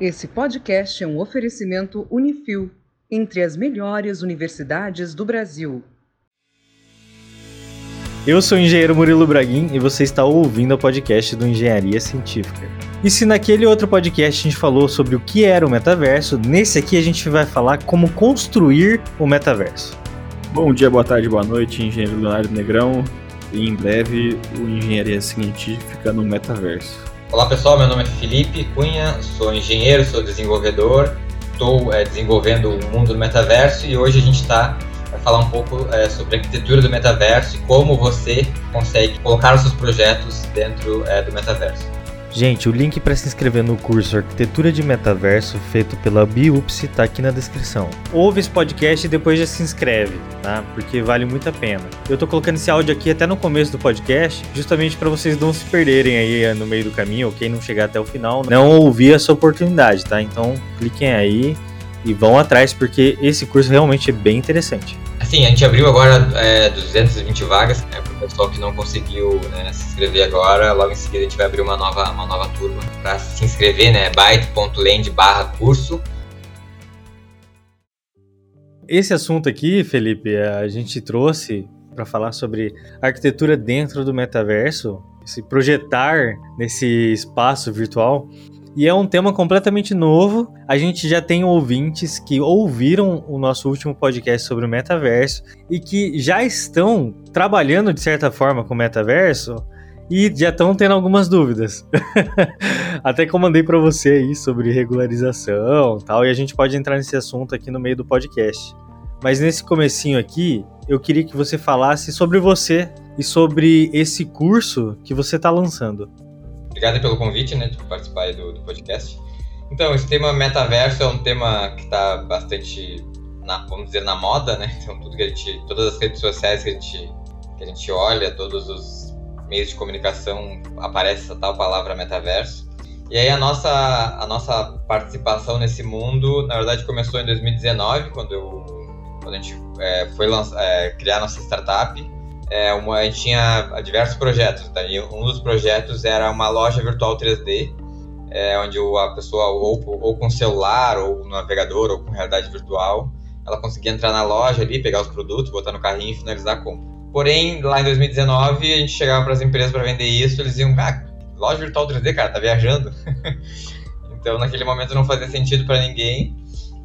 Esse podcast é um oferecimento Unifil, entre as melhores universidades do Brasil. Eu sou o engenheiro Murilo Braguin e você está ouvindo o podcast do Engenharia Científica. E se naquele outro podcast a gente falou sobre o que era o metaverso, nesse aqui a gente vai falar como construir o metaverso. Bom dia, boa tarde, boa noite, engenheiro Leonardo Negrão. E em breve o Engenharia Científica no metaverso. Olá pessoal, meu nome é Felipe Cunha, sou engenheiro, sou desenvolvedor, estou é, desenvolvendo o mundo do metaverso e hoje a gente está vai falar um pouco é, sobre a arquitetura do metaverso e como você consegue colocar os seus projetos dentro é, do metaverso. Gente, o link para se inscrever no curso Arquitetura de Metaverso feito pela Biupsi está aqui na descrição. Ouve esse podcast e depois já se inscreve, tá? Porque vale muito a pena. Eu tô colocando esse áudio aqui até no começo do podcast, justamente para vocês não se perderem aí eh, no meio do caminho, ou quem não chegar até o final, não ouvir essa oportunidade, tá? Então, cliquem aí e vão atrás porque esse curso realmente é bem interessante. Assim, a gente abriu agora é, 220 vagas né, para o pessoal que não conseguiu né, se inscrever agora. Logo em seguida a gente vai abrir uma nova, uma nova turma para se inscrever, né? byte.land barra curso. Esse assunto aqui, Felipe, a gente trouxe para falar sobre arquitetura dentro do metaverso, se projetar nesse espaço virtual. E é um tema completamente novo. A gente já tem ouvintes que ouviram o nosso último podcast sobre o metaverso e que já estão trabalhando de certa forma com o metaverso e já estão tendo algumas dúvidas. Até que eu mandei para você aí sobre regularização, tal, e a gente pode entrar nesse assunto aqui no meio do podcast. Mas nesse comecinho aqui, eu queria que você falasse sobre você e sobre esse curso que você está lançando. Obrigado pelo convite, né, de participar do, do, podcast. Então, esse tema metaverso é um tema que está bastante, na, vamos dizer, na moda, né? Então, tudo que a gente, todas as redes sociais que a gente, que a gente olha, todos os meios de comunicação, aparece essa tal palavra metaverso. E aí a nossa, a nossa participação nesse mundo, na verdade, começou em 2019, quando, eu, quando a gente é, foi lançar, é, criar nossa startup é, uma, a gente tinha diversos projetos. Tá? E um dos projetos era uma loja virtual 3D, é, onde a pessoa, ou, ou com celular, ou no navegador, ou com realidade virtual, ela conseguia entrar na loja ali, pegar os produtos, botar no carrinho e finalizar a compra. Porém, lá em 2019, a gente chegava para as empresas para vender isso, eles diziam, ah, loja virtual 3D, cara, tá viajando. então, naquele momento não fazia sentido para ninguém.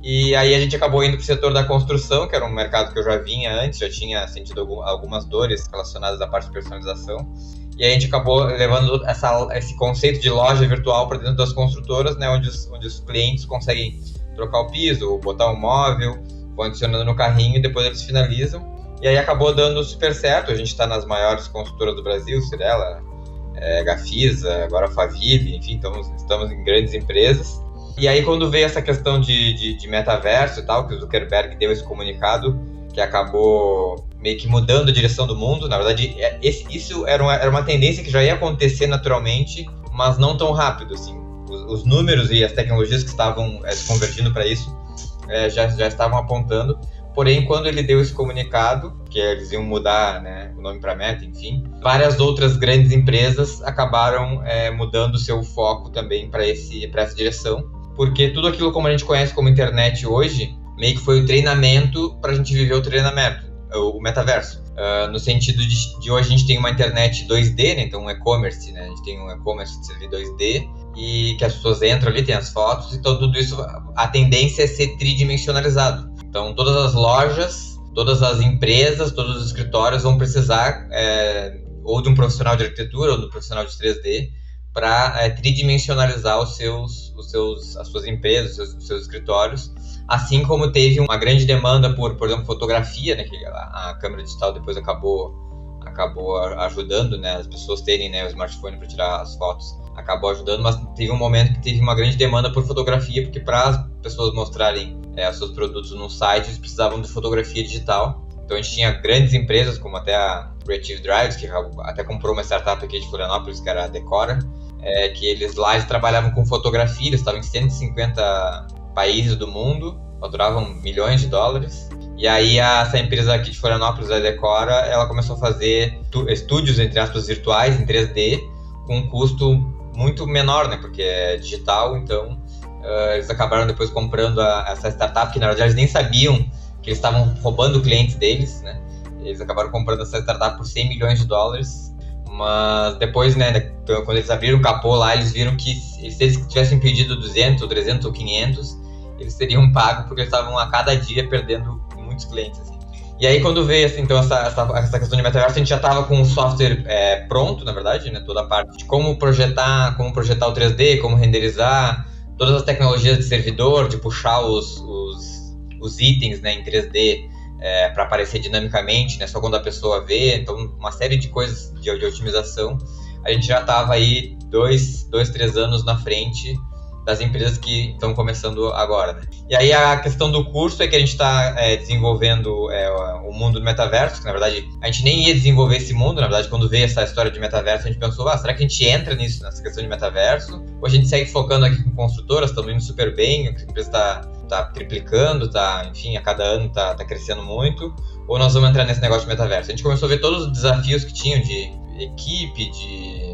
E aí a gente acabou indo para o setor da construção, que era um mercado que eu já vinha antes, já tinha sentido algumas dores relacionadas à parte de personalização. E aí a gente acabou levando essa, esse conceito de loja virtual para dentro das construtoras, né, onde os, onde os clientes conseguem trocar o piso, botar um móvel, vão adicionando no carrinho e depois eles finalizam. E aí acabou dando super certo. A gente está nas maiores construtoras do Brasil, Cirela, é, Gafisa, agora Faville, enfim, estamos, estamos em grandes empresas. E aí, quando veio essa questão de, de, de metaverso e tal, que o Zuckerberg deu esse comunicado, que acabou meio que mudando a direção do mundo, na verdade, é, esse, isso era uma, era uma tendência que já ia acontecer naturalmente, mas não tão rápido, assim. Os, os números e as tecnologias que estavam é, se convertindo para isso é, já, já estavam apontando. Porém, quando ele deu esse comunicado, que eles iam mudar né, o nome para Meta, enfim, várias outras grandes empresas acabaram é, mudando seu foco também para essa direção porque tudo aquilo como a gente conhece como internet hoje, meio que foi o treinamento para a gente viver o treinamento, o metaverso. Uh, no sentido de, de, hoje a gente tem uma internet 2D, né? então um e-commerce, né? a gente tem um e-commerce 2D, e que as pessoas entram ali, tem as fotos, então tudo isso, a tendência é ser tridimensionalizado. Então todas as lojas, todas as empresas, todos os escritórios vão precisar é, ou de um profissional de arquitetura ou de um profissional de 3D para é, tridimensionalizar os seus, os seus, as suas empresas, os seus, os seus, escritórios, assim como teve uma grande demanda por, por exemplo, fotografia, né, que a, a câmera digital depois acabou acabou ajudando, né, as pessoas terem né, o smartphone para tirar as fotos, acabou ajudando, mas teve um momento que teve uma grande demanda por fotografia, porque para as pessoas mostrarem é, os seus produtos no site, eles precisavam de fotografia digital. Então a gente tinha grandes empresas, como até a Creative Drives, que até comprou uma startup aqui de Florianópolis, que era a Decora, é, que eles lá eles trabalhavam com fotografia, eles estavam em 150 países do mundo, faturavam milhões de dólares. E aí essa empresa aqui de Florianópolis, a Decora, ela começou a fazer estúdios, entre aspas, virtuais em 3D, com um custo muito menor, né? Porque é digital, então Uh, eles acabaram depois comprando a, essa startup, que na verdade eles nem sabiam que eles estavam roubando clientes deles, né? Eles acabaram comprando essa startup por 100 milhões de dólares. Mas depois, né, quando eles abriram o capô lá, eles viram que se eles tivessem pedido 200, ou 300 ou 500, eles seriam pagos porque eles estavam a cada dia perdendo muitos clientes. Assim. E aí, quando veio assim, então, essa, essa, essa, questão de metaverso, a gente já estava com o software é, pronto, na verdade, né, toda a parte de como projetar, como projetar o 3D, como renderizar, todas as tecnologias de servidor, de puxar os, os, os itens né, em 3D é, para aparecer dinamicamente, né, só quando a pessoa vê. Então, uma série de coisas de, de otimização. A gente já estava aí dois, dois, três anos na frente das empresas que estão começando agora. Né? E aí a questão do curso é que a gente está é, desenvolvendo é, o mundo do metaverso, que na verdade a gente nem ia desenvolver esse mundo, na verdade quando veio essa história de metaverso a gente pensou, ah, será que a gente entra nisso, nessa questão de metaverso? Ou a gente segue focando aqui com construtoras, estamos indo super bem, a empresa está tá triplicando, tá, enfim, a cada ano está tá crescendo muito, ou nós vamos entrar nesse negócio de metaverso? A gente começou a ver todos os desafios que tinham de equipe, de,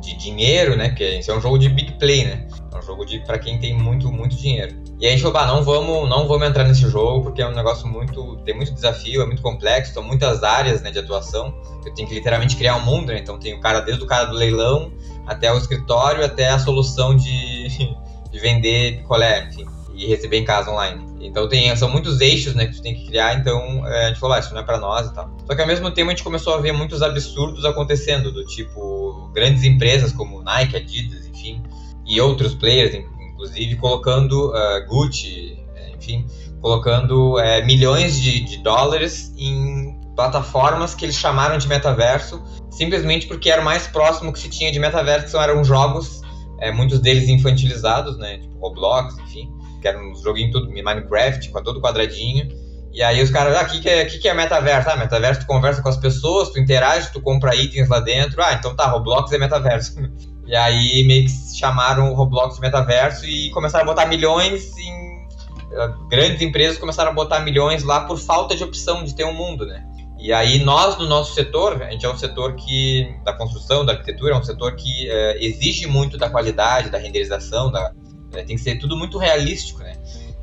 de dinheiro, né, que esse é um jogo de big play, né, é um jogo de para quem tem muito, muito dinheiro. E aí a gente falou, ah, não vamos, não vamos entrar nesse jogo, porque é um negócio muito. tem muito desafio, é muito complexo, são muitas áreas né, de atuação. Eu tenho que literalmente criar um mundo, né? Então tem o cara, desde o cara do leilão até o escritório, até a solução de, de vender picolé, enfim, e receber em casa online. Então tem, são muitos eixos né, que tu tem que criar, então é, a gente falou, ah, isso não é para nós e tal. Só que ao mesmo tempo a gente começou a ver muitos absurdos acontecendo, do tipo, grandes empresas como Nike, Adidas, enfim, e outros players, inclusive, colocando uh, Gucci, eh, enfim, colocando uh, milhões de, de, dólares em plataformas que eles chamaram de metaverso, simplesmente porque era o mais próximo que se tinha de metaverso, que eram jogos, uh, muitos deles infantilizados, né, tipo Roblox, enfim, que eram uns joguinhos tudo, Minecraft, com todo quadradinho, e aí os caras, ah, o que, que, é, que, que é metaverso? Ah, metaverso tu conversa com as pessoas, tu interage, tu compra itens lá dentro. Ah, então tá, Roblox é metaverso. E aí meio que chamaram o Roblox de metaverso e começaram a botar milhões em. Eh, grandes empresas começaram a botar milhões lá por falta de opção de ter um mundo, né? E aí nós, no nosso setor, a gente é um setor que, da construção, da arquitetura, é um setor que é, exige muito da qualidade, da renderização, da, é, tem que ser tudo muito realístico, né?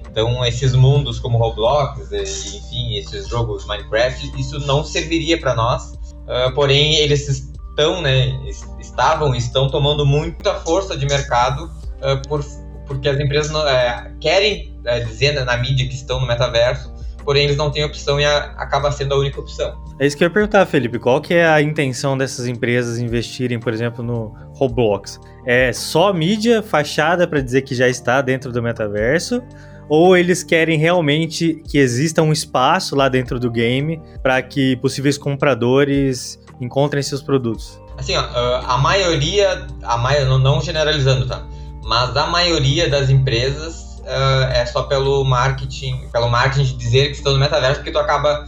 Então, esses mundos como Roblox, enfim, esses jogos Minecraft, isso não serviria para nós. Uh, porém, eles estão, né, estavam e estão tomando muita força de mercado uh, por, porque as empresas não, é, querem é, dizer na, na, mídia que estão no metaverso, porém eles não têm opção e a, acaba sendo a única opção. É isso que eu ia perguntar, Felipe. Qual que é a intenção dessas empresas investirem, por exemplo, no Roblox? É só mídia, fachada para dizer que já está dentro do metaverso? Ou eles querem realmente que exista um espaço lá dentro do game para que possíveis compradores encontrem seus produtos? Assim, ó, a maioria, a mai não generalizando, tá? Mas a maioria das empresas uh, é só pelo marketing, pelo marketing de dizer que estão no metaverso, porque tu acaba.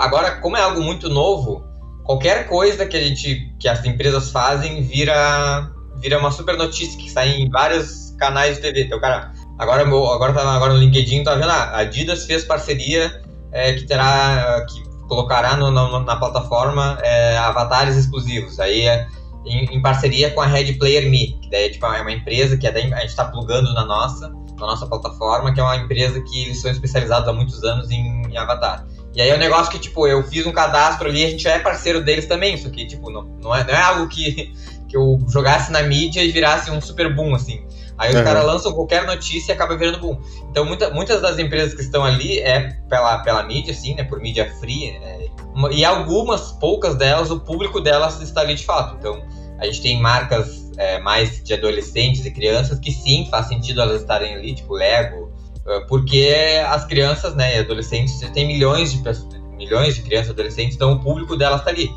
Agora, como é algo muito novo, qualquer coisa que a gente, que as empresas fazem vira, vira uma super notícia que sai em vários canais de TV. Então, cara, agora, agora, tá, agora no LinkedIn, tá vendo? Ah, a Adidas fez parceria é, que terá. Que colocará no, no, na plataforma é, avatares exclusivos. Aí é em, em, parceria com a Red Player Me, que daí tipo, é uma empresa que a gente está plugando na nossa, na nossa plataforma, que é uma empresa que eles são especializados há muitos anos em, em avatar. E aí é um negócio que, tipo, eu fiz um cadastro ali, a gente é parceiro deles também, isso aqui, tipo, não, não, é, não é algo que, que eu jogasse na mídia e virasse um super boom, assim. Aí os uhum. caras lançam qualquer notícia e acaba virando boom. Então muita, muitas das empresas que estão ali é pela, pela mídia, assim, né? Por mídia free. É, e algumas, poucas delas, o público delas está ali de fato. Então a gente tem marcas é, mais de adolescentes e crianças que sim, faz sentido elas estarem ali, tipo Lego. É, porque as crianças, né, e adolescentes, tem milhões de milhões de crianças e adolescentes, então o público delas está ali.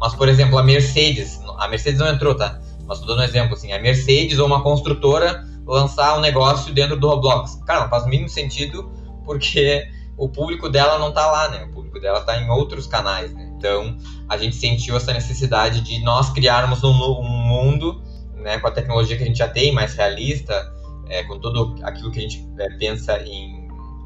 Mas, por exemplo, a Mercedes, a Mercedes não entrou, tá? Mas tô dando um exemplo, assim, a Mercedes ou uma construtora lançar um negócio dentro do Roblox. Cara, não faz o mínimo sentido porque o público dela não tá lá, né? O público dela tá em outros canais, né? Então, a gente sentiu essa necessidade de nós criarmos um, um mundo, né, com a tecnologia que a gente já tem, mais realista, é, com tudo aquilo que a gente é, pensa em,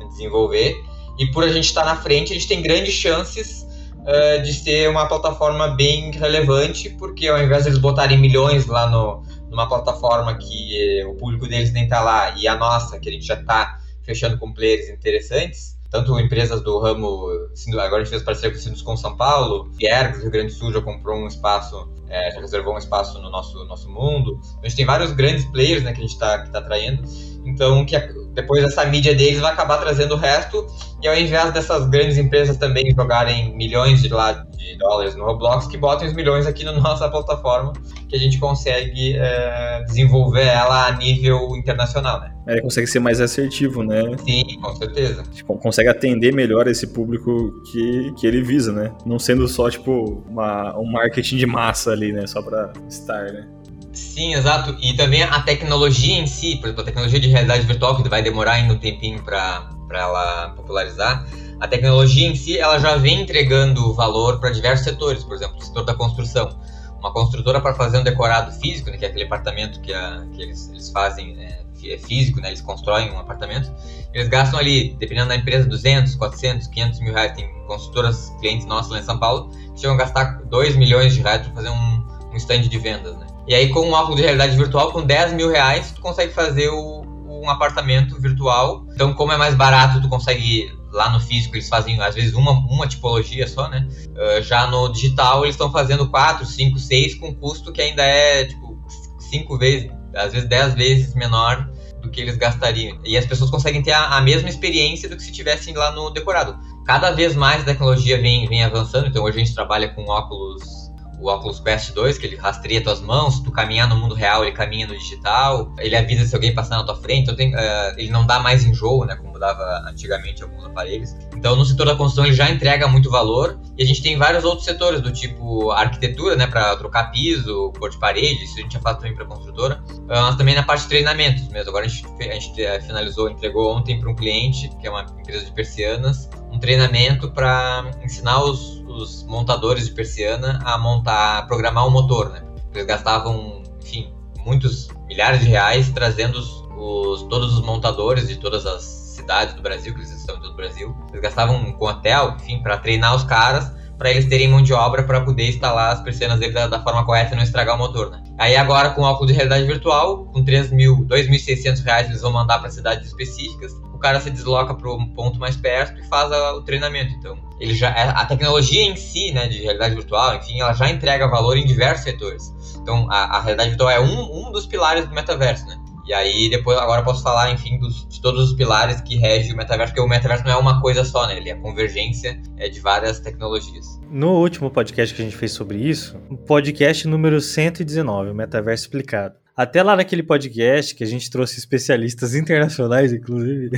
desenvolver. E por a gente estar tá na frente, a gente tem grandes chances uh, de ser uma plataforma bem relevante, porque ao invés de eles botarem milhões lá no, numa plataforma que o público deles nem tá lá e a nossa, que a gente já tá fechando com players interessantes, tanto empresas do ramo, agora a gente fez parceria com o Sinduscom São Paulo, Fiergs, Rio Grande do Sul já comprou um espaço, é, já reservou um espaço no nosso, nosso mundo. A gente tem vários grandes players né, que a gente está tá atraindo. Então, que depois essa mídia deles vai acabar trazendo o resto. E ao invés dessas grandes empresas também jogarem milhões de, lá, de dólares no Roblox, que botem os milhões aqui na nossa plataforma, que a gente consegue é, desenvolver ela a nível internacional, né? É, consegue ser mais assertivo, né? Sim, com certeza. Tipo, consegue atender melhor esse público que, que ele visa, né? Não sendo só, tipo, uma, um marketing de massa ali, né? Só pra estar, né? Sim, exato. E também a tecnologia em si, por exemplo, a tecnologia de realidade virtual, que vai demorar ainda um tempinho para ela popularizar, a tecnologia em si ela já vem entregando valor para diversos setores, por exemplo, o setor da construção. Uma construtora para fazer um decorado físico, né, que é aquele apartamento que, a, que eles, eles fazem é, físico, né, eles constroem um apartamento, eles gastam ali, dependendo da empresa, 200, 400, 500 mil reais. Tem construtoras, clientes nossos lá em São Paulo, que chegam a gastar 2 milhões de reais para fazer um, um stand de vendas, né? E aí, com um óculos de realidade virtual, com 10 mil reais, tu consegue fazer o, um apartamento virtual. Então, como é mais barato, tu consegue lá no físico eles fazem às vezes uma, uma tipologia só, né? Uh, já no digital eles estão fazendo 4, 5, 6 com custo que ainda é tipo 5 vezes, às vezes 10 vezes menor do que eles gastariam. E as pessoas conseguem ter a, a mesma experiência do que se tivessem lá no decorado. Cada vez mais a tecnologia vem, vem avançando, então hoje a gente trabalha com óculos o Oculus Quest 2, que ele rastreia tuas mãos, tu caminhar no mundo real, ele caminha no digital, ele avisa se alguém passar na tua frente, então tem, uh, ele não dá mais enjoo, né, como dava antigamente alguns aparelhos. Então no setor da construção ele já entrega muito valor, e a gente tem vários outros setores, do tipo arquitetura, né, para trocar piso, cor de parede, isso a gente já faz também para construtora, uh, mas também na parte de treinamentos mesmo. Agora a gente, a gente uh, finalizou, entregou ontem para um cliente, que é uma empresa de persianas, um treinamento para ensinar os os montadores de persiana a montar, a programar o motor, né? Eles gastavam, enfim, muitos milhares de reais trazendo os, os, todos os montadores de todas as cidades do Brasil, que eles estão em todo o Brasil. Eles gastavam com hotel, enfim, para treinar os caras, para eles terem mão de obra para poder instalar as persianas dele da, da, forma correta e não estragar o motor, né? Aí agora com óculos de realidade virtual, com 3 mil, 2.600 reais eles vão mandar para cidades específicas o cara se desloca para um ponto mais perto e faz a, o treinamento. Então, ele já é, a tecnologia em si, né, de realidade virtual, enfim, ela já entrega valor em diversos setores. Então, a, a realidade virtual é um, um dos pilares do metaverso, né? E aí, depois, agora posso falar, enfim, dos, de todos os pilares que regem o metaverso, porque o metaverso não é uma coisa só, né? Ele é a convergência é, de várias tecnologias. No último podcast que a gente fez sobre isso, podcast número 119, o metaverso explicado. Até lá naquele podcast que a gente trouxe especialistas internacionais, inclusive.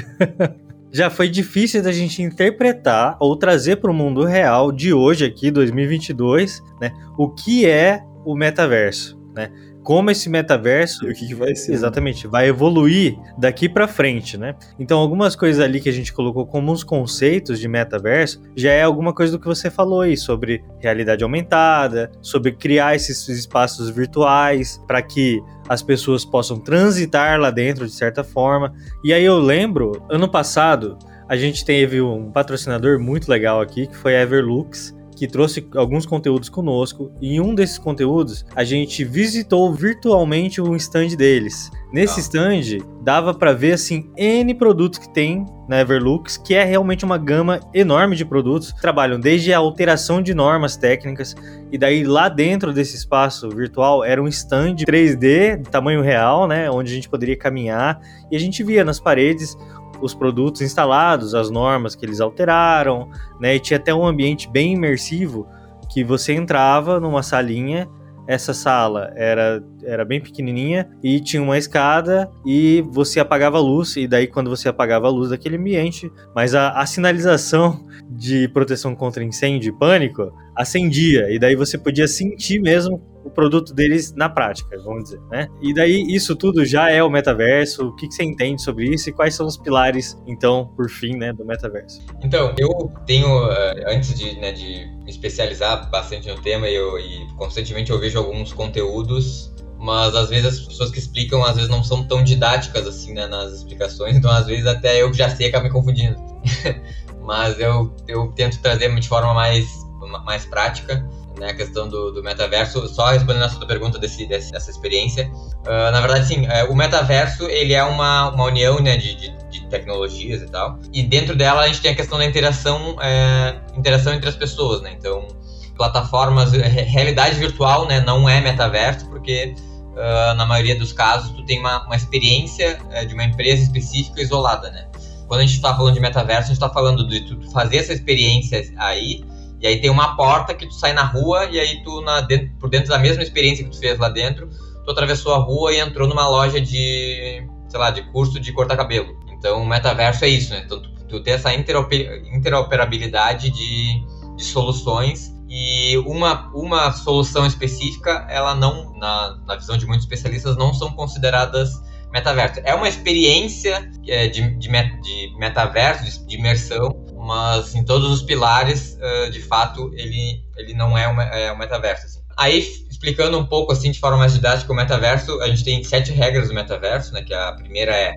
já foi difícil da gente interpretar ou trazer para o mundo real de hoje aqui, 2022, né, o que é o metaverso, né? Como esse metaverso e o que, que vai ser. Né? Exatamente, vai evoluir daqui para frente, né? Então, algumas coisas ali que a gente colocou como uns conceitos de metaverso já é alguma coisa do que você falou aí sobre realidade aumentada, sobre criar esses espaços virtuais para que as pessoas possam transitar lá dentro de certa forma. E aí eu lembro, ano passado, a gente teve um patrocinador muito legal aqui, que foi a Everlux, que trouxe alguns conteúdos conosco. E em um desses conteúdos, a gente visitou virtualmente o stand deles. Nesse ah. stand, dava para ver assim N produtos que tem na Everlux, que é realmente uma gama enorme de produtos. Trabalham desde a alteração de normas técnicas, e daí lá dentro desse espaço virtual era um stand 3D, de tamanho real, né, onde a gente poderia caminhar, e a gente via nas paredes os produtos instalados, as normas que eles alteraram, né? E tinha até um ambiente bem imersivo que você entrava numa salinha essa sala era, era bem pequenininha e tinha uma escada e você apagava a luz e daí quando você apagava a luz daquele ambiente, mas a, a sinalização de proteção contra incêndio e pânico acendia e daí você podia sentir mesmo o produto deles na prática, vamos dizer, né? E daí isso tudo já é o metaverso. O que, que, você entende sobre isso e quais são os pilares, então, por fim, né, do metaverso? Então, eu tenho, eh, antes de, né, de me especializar bastante no tema, eu, e constantemente eu vejo alguns conteúdos mas às vezes as pessoas que explicam às vezes não são tão didáticas assim né, nas explicações, então às vezes até eu que já sei acabo me confundindo. mas eu, eu tento trazer de forma mais, mais prática né, a questão do, do metaverso, só respondendo a sua pergunta desse, dessa experiência, uh, na verdade, sim, uh, o metaverso, ele é uma, uma união, né, de, de, de, tecnologias e tal, e dentro dela a gente tem a questão da interação, é, interação entre as pessoas, né, então, plataformas, realidade virtual, né, não é metaverso, porque uh, na maioria dos casos tu tem uma, uma experiência uh, de uma empresa específica isolada, né, quando a gente está falando de metaverso, a gente está falando de tu fazer essa experiência aí, e aí tem uma porta que tu sai na rua, e aí tu, na, dentro, por dentro da mesma experiência que tu fez lá dentro, tu atravessou a rua e entrou numa loja de, sei lá, de curso de cortar cabelo. Então, o metaverso é isso, né? Então, tu, tu ter essa interoperabilidade de, de soluções e uma, uma solução específica, ela não, na, na visão de muitos especialistas, não são consideradas metaverso. É uma experiência é, de, de, de metaverso, de, de, imersão, mas em todos os pilares, uh, de fato, ele, ele não é um, é um metaverso. Assim. Aí, explicando um pouco assim de forma mais didática o metaverso, a gente tem sete regras do metaverso, né? Que a primeira é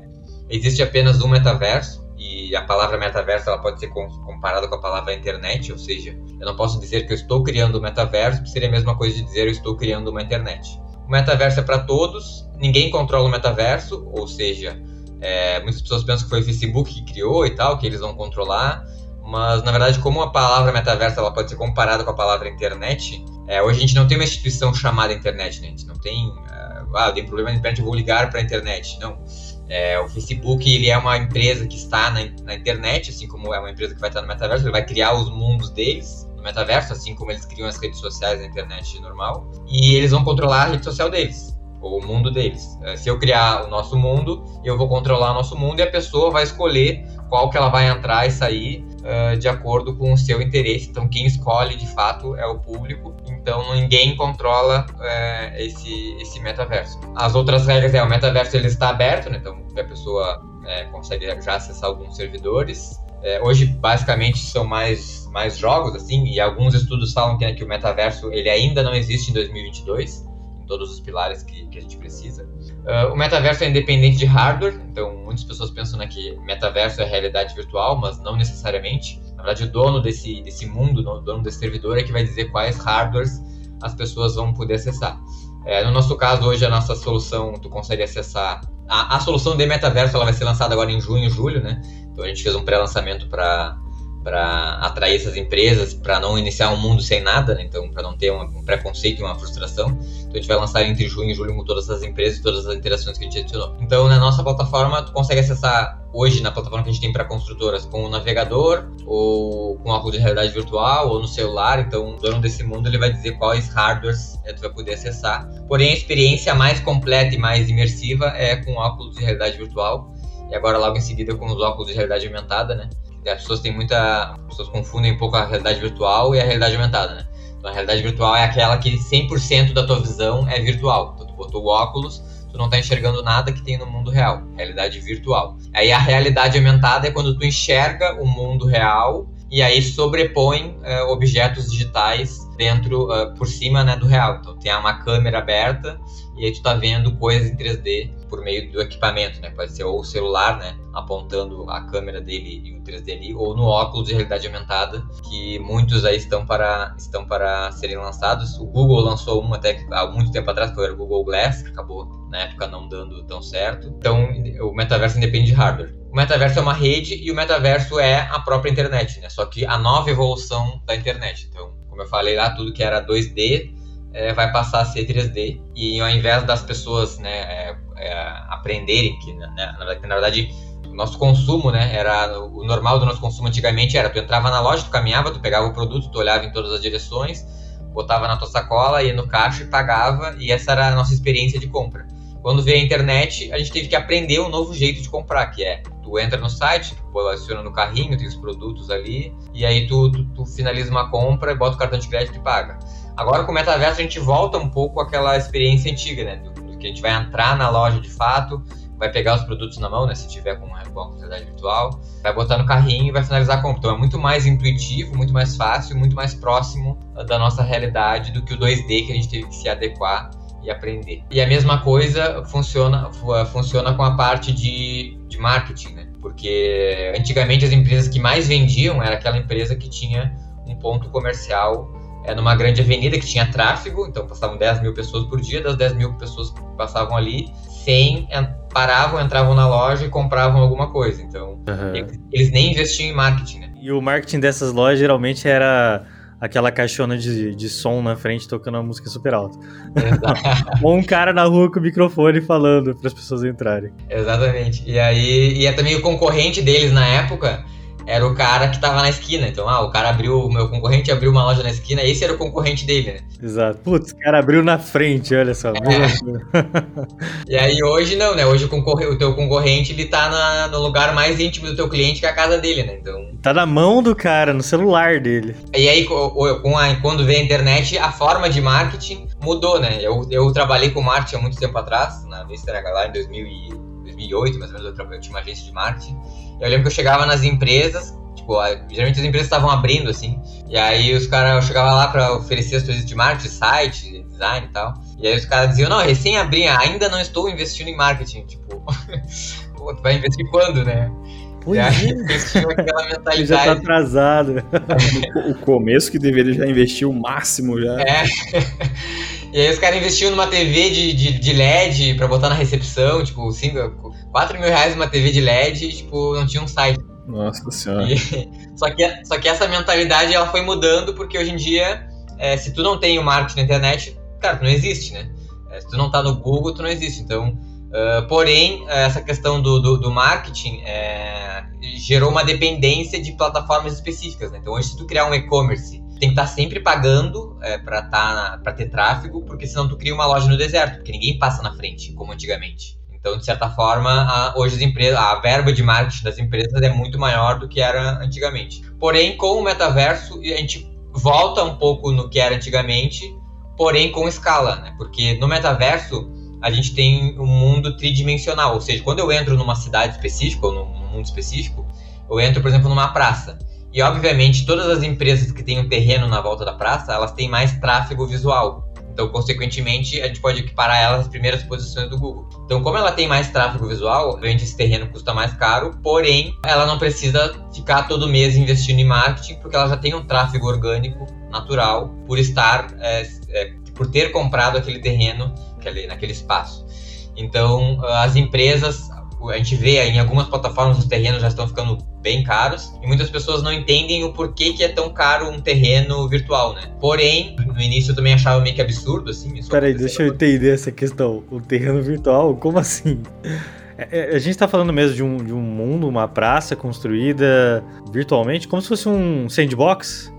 existe apenas um metaverso e a palavra metaverso ela pode ser comparada com a palavra internet, ou seja, eu não posso dizer que eu estou criando o metaverso, que seria a mesma coisa de dizer eu estou criando uma internet. O metaverso é para todos, ninguém controla o metaverso, ou seja, é, muitas pessoas pensam que foi o Facebook que criou e tal, que eles vão controlar, mas na verdade, como a palavra metaverso ela pode ser comparada com a palavra internet, é, hoje a gente não tem uma instituição chamada internet, né? A gente não tem, uh, ah, tem problema na internet, eu vou ligar para a internet. Não. É, o Facebook ele é uma empresa que está na, na, internet, assim como é uma empresa que vai estar no metaverso, ele vai criar os mundos deles no metaverso, assim como eles criam as redes sociais na internet normal, e eles vão controlar a rede social deles ou o mundo deles. É, se eu criar o nosso mundo, eu vou controlar o nosso mundo e a pessoa vai escolher qual que ela vai entrar e sair uh, de acordo com o seu interesse. Então, quem escolhe de fato é o público. Então, ninguém controla uh, esse, esse metaverso. As outras regras é o metaverso ele está aberto, né? então a pessoa uh, consegue já acessar alguns servidores. hoje, basicamente, são mais, mais jogos, assim, e alguns estudos falam que, né, que o metaverso ele ainda não existe em 2022 todos os pilares que, que a gente precisa. Uh, o metaverso é independente de hardware, então muitas pessoas pensam né, que metaverso é realidade virtual, mas não necessariamente. Na verdade, o dono desse, desse mundo, o dono desse servidor é que vai dizer quais hardwares as pessoas vão poder acessar. É, no nosso caso, hoje a nossa solução, tu consegue acessar. A, a solução de metaverso ela vai ser lançada agora em junho, julho, né? Então a gente fez um pré-lançamento para para atrair essas empresas, para não iniciar um mundo sem nada, né? então para não ter um preconceito e uma frustração. Então a gente vai lançar entre junho e julho com todas as empresas e todas as interações que a gente adicionou. Então na nossa plataforma tu consegue acessar hoje na plataforma que a gente tem para construtoras com o navegador ou com óculos de realidade virtual ou no celular. Então o dono desse mundo ele vai dizer quais hardwares é, tu vai poder acessar. Porém a experiência mais completa e mais imersiva é com óculos de realidade virtual. E agora logo em seguida com os óculos de realidade aumentada, né? As pessoas têm muita. As pessoas confundem um pouco a realidade virtual e a realidade aumentada, né? Então a realidade virtual é aquela que 100% da tua visão é virtual. Então tu botou o óculos, tu não tá enxergando nada que tem no mundo real. Realidade virtual. Aí a realidade aumentada é quando tu enxerga o mundo real e aí sobrepõe uh, objetos digitais dentro, uh, por cima né, do real. Então tem uma câmera aberta e aí tu tá vendo coisas em 3D por meio do equipamento, né? Pode ser ou o celular, né? Apontando a câmera dele e o 3D ali, ou no óculos de realidade aumentada, que muitos aí estão para, estão para serem lançados. O Google lançou um até há muito tempo atrás, que era o Google Glass, que acabou na época não dando tão certo. Então o metaverso independe de hardware. O metaverso é uma rede e o metaverso é a própria internet, né? Só que a nova evolução da internet. Então, como eu falei lá, tudo que era 2D é, vai passar a ser 3D. E ao invés das pessoas né, é, é, aprenderem que, né, na, na, verdade, o nosso consumo, né, era o normal do nosso consumo antigamente era tu entrava na loja, tu caminhava, tu pegava o produto, tu olhava em todas as direções, botava na tua sacola, ia no caixa e pagava, e essa era a nossa experiência de compra. Quando veio a internet, a gente teve que aprender um novo jeito de comprar, que é tu entra no site, tu adiciona no carrinho, tem os produtos ali, e aí tu, tu, tu finaliza uma compra, bota o cartão de crédito e paga. Agora com o metaverso a gente volta um pouco àquela experiência antiga, né? Do, do que a gente vai entrar na loja de fato, vai pegar os produtos na mão, né? Se tiver com, com a realidade virtual, vai botar no carrinho e vai finalizar a compra. Então é muito mais intuitivo, muito mais fácil, muito mais próximo da nossa realidade do que o 2D que a gente teve que se adequar e aprender. E a mesma coisa funciona, funciona com a parte de, de marketing, né? Porque antigamente as empresas que mais vendiam era aquela empresa que tinha um ponto comercial é numa grande avenida que tinha tráfego, então passavam 10 mil pessoas por dia, das 10 mil pessoas que passavam ali, 100 paravam, entravam na loja e compravam alguma coisa. Então, uhum. eles, eles, nem investiam em marketing, né? E o marketing dessas lojas geralmente era aquela caixona de, de som na frente tocando uma música super alta. Ou um cara na rua com o microfone falando para as pessoas entrarem. Exatamente. E aí, e é também o concorrente deles na época era o cara que tava na esquina. Então, ah, o cara abriu, o meu concorrente abriu uma loja na esquina, esse era o concorrente dele, né? Exato. Putz, o cara abriu na frente, olha só. É. e aí hoje não, né? Hoje o, concorre... o teu concorrente, ele tá na... no lugar mais íntimo do teu cliente, que é a casa dele, né? Então... Tá na mão do cara, no celular dele. E aí, com a... quando veio a internet, a forma de marketing mudou, né? Eu, eu trabalhei com marketing há muito tempo atrás, na Vista lá em 2000 e... 2008, mais ou menos, eu, eu tinha uma agência de marketing. Eu lembro que eu chegava nas empresas, tipo, geralmente as empresas estavam abrindo, assim, e aí os caras, eu chegava lá pra oferecer as coisas de marketing, site, design e tal, e aí os caras diziam, não, recém abri, ainda não estou investindo em marketing, tipo, tu vai investir quando, né? Pois aquela mentalidade. Já tá atrasado. o começo que deveria já investir o máximo já. É. E aí os caras investiam numa TV de, de, de LED pra botar na recepção, tipo, 5, 4 mil reais numa TV de LED e, tipo, não tinha um site. Nossa senhora. E, só, que, só que essa mentalidade ela foi mudando porque hoje em dia, é, se tu não tem o marketing na internet, cara, tu não existe, né? É, se tu não tá no Google, tu não existe. Então, uh, porém, essa questão do, do, do marketing é, gerou uma dependência de plataformas específicas, né? Então, hoje, se tu criar um e-commerce tem que estar tá sempre pagando é, para tá, pra ter tráfego, porque senão tu cria uma loja no deserto, porque ninguém passa na frente, como antigamente. Então, de certa forma, a, hoje as empresas, a verba de marketing das empresas é muito maior do que era antigamente. Porém, com o metaverso, a gente volta um pouco no que era antigamente, porém com escala, né? Porque no metaverso a gente tem um mundo tridimensional, ou seja, quando eu entro numa cidade específica ou num mundo específico, eu entro, por exemplo, numa praça. E obviamente todas as empresas que têm um terreno na volta da praça, elas têm mais tráfego visual. Então, consequentemente, a gente pode equiparar elas às primeiras posições do Google. Então, como ela tem mais tráfego visual, obviamente esse terreno custa mais caro, porém, ela não precisa ficar todo mês investindo em marketing, porque ela já tem um tráfego orgânico natural por estar, é, é, por ter comprado aquele terreno aquele, naquele espaço. Então, as empresas a gente vê em algumas plataformas os terrenos já estão ficando bem caros e muitas pessoas não entendem o porquê que é tão caro um terreno virtual, né? Porém, no início eu também achava meio que absurdo, assim. Peraí, deixa eu entender essa questão. O terreno virtual, como assim? É, é, a gente está falando mesmo de um, de um mundo, uma praça construída virtualmente, como se fosse um sandbox?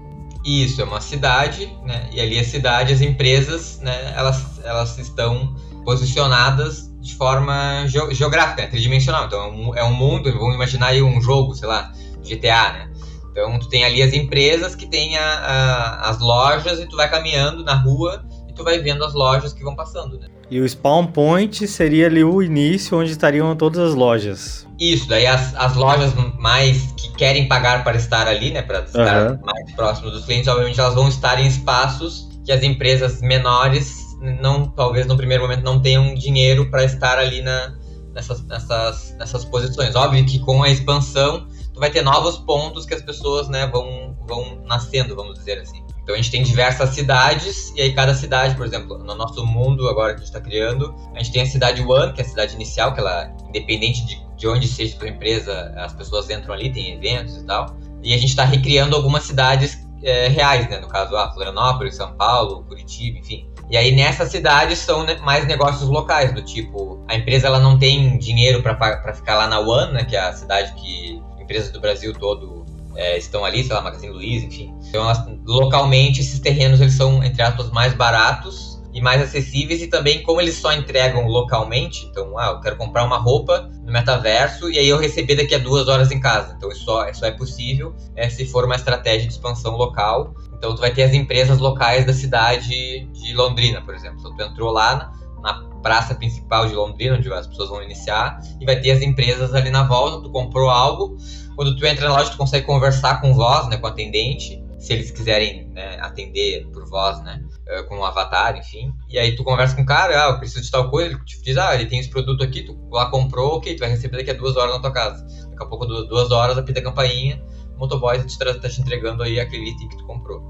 Isso, é uma cidade, né? E ali a cidade, as empresas, né? Elas, elas estão posicionadas de forma geográfica, né, tridimensional. Então é um, é um mundo, vamos imaginar aí um jogo, sei lá, GTA, né? Então tu tem ali as empresas que tem a, a, as lojas e tu vai caminhando na rua e tu vai vendo as lojas que vão passando, né? E o spawn point seria ali o início onde estariam todas as lojas. Isso, daí as, as lojas mais que querem pagar para estar ali, né, para estar uhum. mais próximo dos clientes, obviamente elas vão estar em espaços que as empresas menores não talvez no primeiro momento não tenham dinheiro para estar ali na, nessas, nessas, nessas posições. Óbvio que com a expansão tu vai ter novos pontos que as pessoas né, vão, vão nascendo, vamos dizer assim. Então a gente tem diversas cidades, e aí cada cidade, por exemplo, no nosso mundo agora que a gente está criando, a gente tem a cidade One, que é a cidade inicial, que ela, independente de, de onde seja a sua empresa, as pessoas entram ali, tem eventos e tal. E a gente está recriando algumas cidades é, reais, né? No caso, a Florianópolis, São Paulo, Curitiba, enfim. E aí nessas cidades são mais negócios locais, do tipo, a empresa ela não tem dinheiro para ficar lá na One, né, que é a cidade que empresas do Brasil todo é, estão ali, sei lá, Magazine Luiza, enfim. Então, elas, localmente, esses terrenos eles são, entre aspas, mais baratos e mais acessíveis e também como eles só entregam localmente, então, ah, eu quero comprar uma roupa no metaverso e aí eu receber daqui a duas horas em casa. Então isso só, isso só é possível é, se for uma estratégia de expansão local. Então tu vai ter as empresas locais da cidade de Londrina, por exemplo. Então tu entrou lá na, praça principal de Londrina, onde as pessoas vão iniciar, e vai ter as empresas ali na volta, tu comprou algo, quando tu entra na loja tu consegue conversar com voz, né, com o atendente, se eles quiserem né, atender por voz, né? Eh, com um avatar, enfim. E aí tu conversa com o cara, ah, eu preciso de tal coisa, ele te diz, ah, ele tem esse produto aqui, tu lá comprou, ok, tu vai receber daqui a duas horas na tua casa. Daqui a pouco, duas horas, apita a campainha, o motoboy tá te, entregando aí aquele item que tu comprou.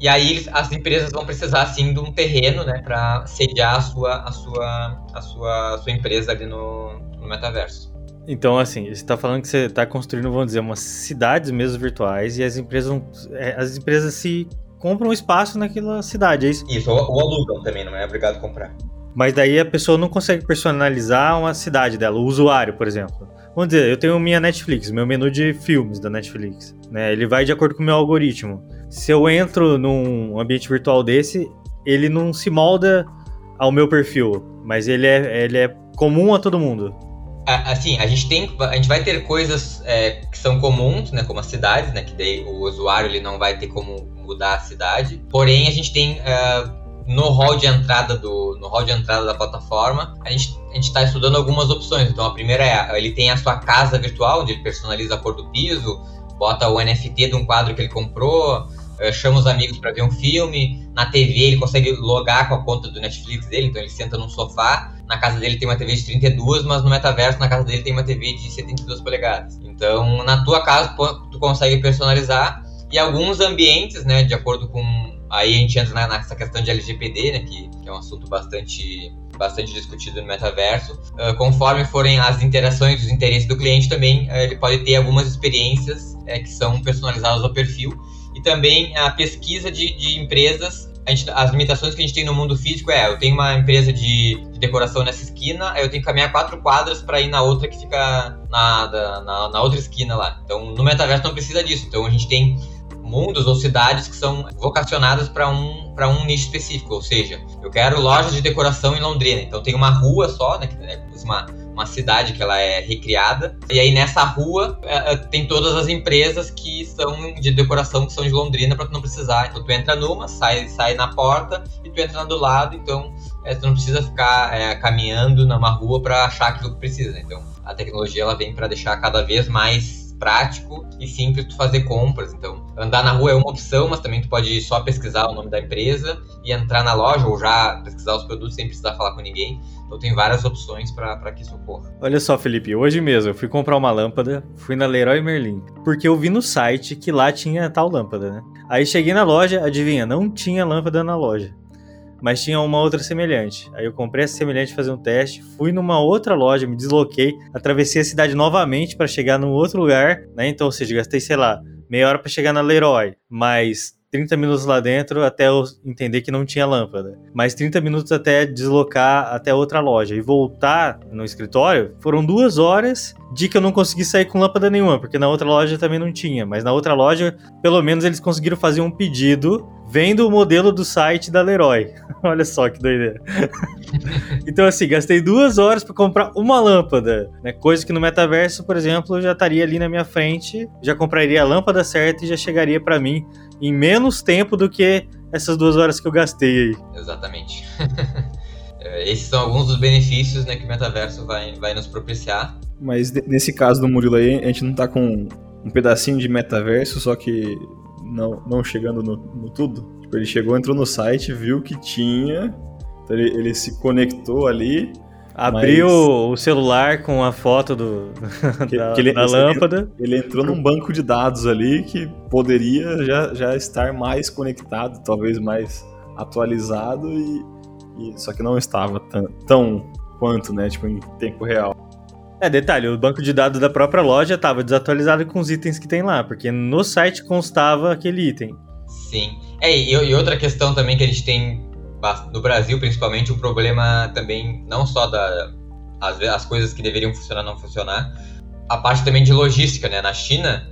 E aí as empresas vão precisar sim de um terreno, né, para sediar a sua, a sua, a sua, a sua empresa ali no, no metaverso. Então, assim, você está falando que você está construindo, vamos dizer, umas cidades mesmo virtuais e as empresas, é, as empresas se compram espaço naquela cidade, é isso? Isso, ou alugam também, não é obrigado a comprar. Mas daí a pessoa não consegue personalizar uma cidade dela, o usuário, por exemplo. Vamos dizer, eu tenho minha Netflix, meu menu de filmes da Netflix. Né? Ele vai de acordo com o meu algoritmo. Se eu entro num ambiente virtual desse, ele não se molda ao meu perfil, mas ele é, ele é comum a todo mundo. Assim, a gente tem, a gente vai ter coisas é, que são comuns, né, como as cidades, né, que daí o usuário ele não vai ter como mudar a cidade. Porém, a gente tem uh, no hall de entrada do no hall de entrada da plataforma, a gente a gente está estudando algumas opções. Então a primeira é ele tem a sua casa virtual, onde ele personaliza a cor do piso, bota o NFT de um quadro que ele comprou, eh, chama os amigos para ver um filme. Na TV ele consegue logar com a conta do Netflix dele, então ele senta num sofá. Na casa dele tem uma TV de 32, mas no metaverso na casa dele tem uma TV de 72 polegadas. Então na tua casa tu consegue personalizar e alguns ambientes, né, de acordo com Aí a gente entra na, nessa questão de LGPD, né, que, que é um assunto bastante bastante discutido no metaverso. Uh, conforme forem as interações, os interesses do cliente, também uh, ele pode ter algumas experiências uh, que são personalizadas ao perfil. E também a pesquisa de, de empresas. Gente, as limitações que a gente tem no mundo físico é: eu tenho uma empresa de, de decoração nessa esquina, eu tenho que caminhar quatro quadras para ir na outra que fica na, na, na outra esquina lá. Então no metaverso não precisa disso. Então a gente tem mundos ou cidades que são vocacionadas para um, um nicho específico. Ou seja, eu quero lojas de decoração em Londrina. Então tem uma rua só, né? É uma, uma cidade que ela é recriada. E aí nessa rua é, é, tem todas as empresas que são de decoração que são de Londrina para tu não precisar. Então tu entra numa, sai, sai na porta e tu entra do lado. Então é, tu não precisa ficar é, caminhando numa rua para achar aquilo que precisa. Então a tecnologia ela vem para deixar cada vez mais prático e simples tu fazer compras. Então, andar na rua é uma opção, mas também tu pode só pesquisar o nome da empresa e entrar na loja ou já pesquisar os produtos sem precisar falar com ninguém. Então tem várias opções para que isso ocorra. Olha só, Felipe, hoje mesmo eu fui comprar uma lâmpada, fui na Leroy Merlin, porque eu vi no site que lá tinha tal lâmpada, né? Aí cheguei na loja, adivinha, não tinha lâmpada na loja mas tinha uma outra semelhante. Aí eu comprei essa semelhante fazer um teste, fui numa outra loja, me desloquei, atravessei a cidade novamente para chegar num outro lugar, né? Então, ou seja, gastei, sei lá, meia hora para chegar na Leroy, mas 30 minutos lá dentro até eu entender que não tinha lâmpada. Mais 30 minutos até deslocar até outra loja e voltar no escritório. Foram duas horas de que eu não consegui sair com lâmpada nenhuma, porque na outra loja também não tinha. Mas na outra loja, pelo menos eles conseguiram fazer um pedido vendo o modelo do site da Leroy. Olha só que doideira. então, assim, gastei duas horas para comprar uma lâmpada, né? Coisa que no metaverso, por exemplo, já estaria ali na minha frente, já compraria a lâmpada certa e já chegaria para mim em menos tempo do que essas duas horas que eu gastei aí. Exatamente. É, esses são alguns dos benefícios né, que o metaverso vai, vai nos propiciar. Mas nesse caso do Murilo aí, a gente não tá com um pedacinho de metaverso, só que não, não chegando no, no tudo. Tipo, ele chegou, entrou no site, viu que tinha, então ele, ele se conectou ali, Abriu Mas... o celular com a foto do, que, da, que ele, da lâmpada. Ele, ele entrou num banco de dados ali que poderia já, já estar mais conectado, talvez mais atualizado, e, e só que não estava tão, tão quanto, né? Tipo, em tempo real. É, detalhe, o banco de dados da própria loja estava desatualizado com os itens que tem lá, porque no site constava aquele item. Sim. É, e, e outra questão também que a gente tem no Brasil, principalmente, o problema também, não só da as, as coisas que deveriam funcionar não funcionar, a parte também de logística, né? Na China,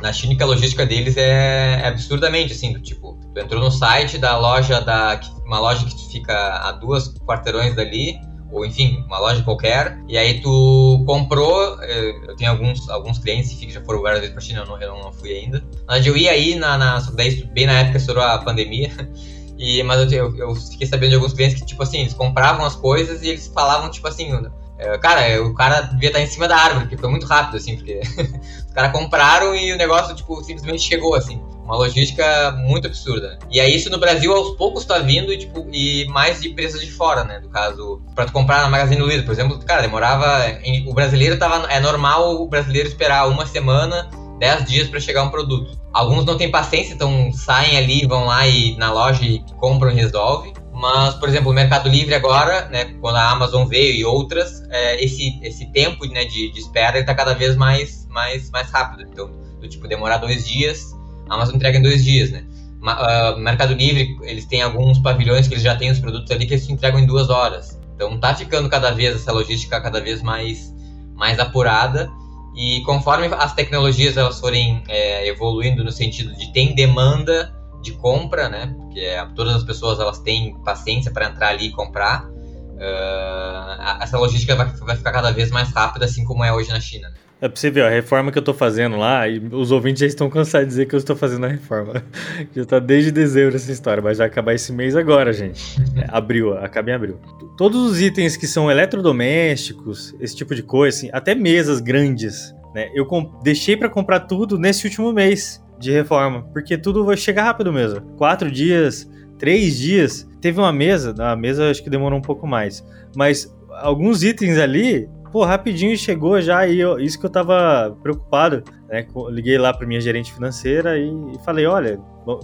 na China que a logística deles é, é, absurdamente assim, do tipo, tu entrou no site da loja da uma loja que fica a duas quarteirões dali, ou enfim, uma loja qualquer, e aí tu comprou, eh, eu tenho alguns, alguns clientes que já foram várias vezes pra China, eu não, eu não fui ainda. Verdade, eu ia aí, na, na, daí, bem na época estourou a pandemia, E, mas eu, eu, fiquei sabendo de alguns clientes que, tipo assim, eles compravam as coisas e eles falavam, tipo assim, é, cara, o cara devia estar em cima da árvore, porque foi muito rápido, assim, porque os caras compraram e o negócio, tipo, simplesmente chegou, assim. Uma logística muito absurda. E aí isso no Brasil aos poucos tá vindo tipo, e mais de empresas de fora, né? Do caso, pra tu comprar na Magazine Luiza, por exemplo, cara, demorava. O brasileiro tava. É normal o brasileiro esperar uma semana 10 dias para chegar um produto. Alguns não têm paciência, então saem ali, vão lá e na loja e compram e resolvem. Mas, por exemplo, o Mercado Livre agora, né, quando a Amazon veio e outras, é, esse, esse tempo né, de, de espera está cada vez mais, mais, mais rápido. Então, do tipo, demorar dois dias, a Amazon entrega em dois dias, né? Uh, Mercado Livre, eles têm alguns pavilhões que eles já têm os produtos ali que eles entregam em duas horas. Então tá ficando cada vez essa logística cada vez mais, mais apurada e conforme as tecnologias elas forem é, evoluindo no sentido de tem demanda de compra, né? Porque é, todas as pessoas elas têm paciência para entrar ali e comprar. Uh, essa logística vai, vai, ficar cada vez mais rápida, assim como é hoje na China. Né? É ver, a reforma que eu tô fazendo lá, e os ouvintes já estão cansados de dizer que eu estou fazendo a reforma. já tá desde dezembro essa história, mas vai acabar esse mês agora, gente. É, abril, acaba em abril. Todos os itens que são eletrodomésticos, esse tipo de coisa, assim, até mesas grandes, né? Eu deixei para comprar tudo nesse último mês de reforma, porque tudo vai chegar rápido mesmo. Quatro dias, três dias. Teve uma mesa, a mesa acho que demorou um pouco mais, mas alguns itens ali pô, rapidinho chegou já e eu, isso que eu tava preocupado, né? Liguei lá pra minha gerente financeira e, e, falei, olha,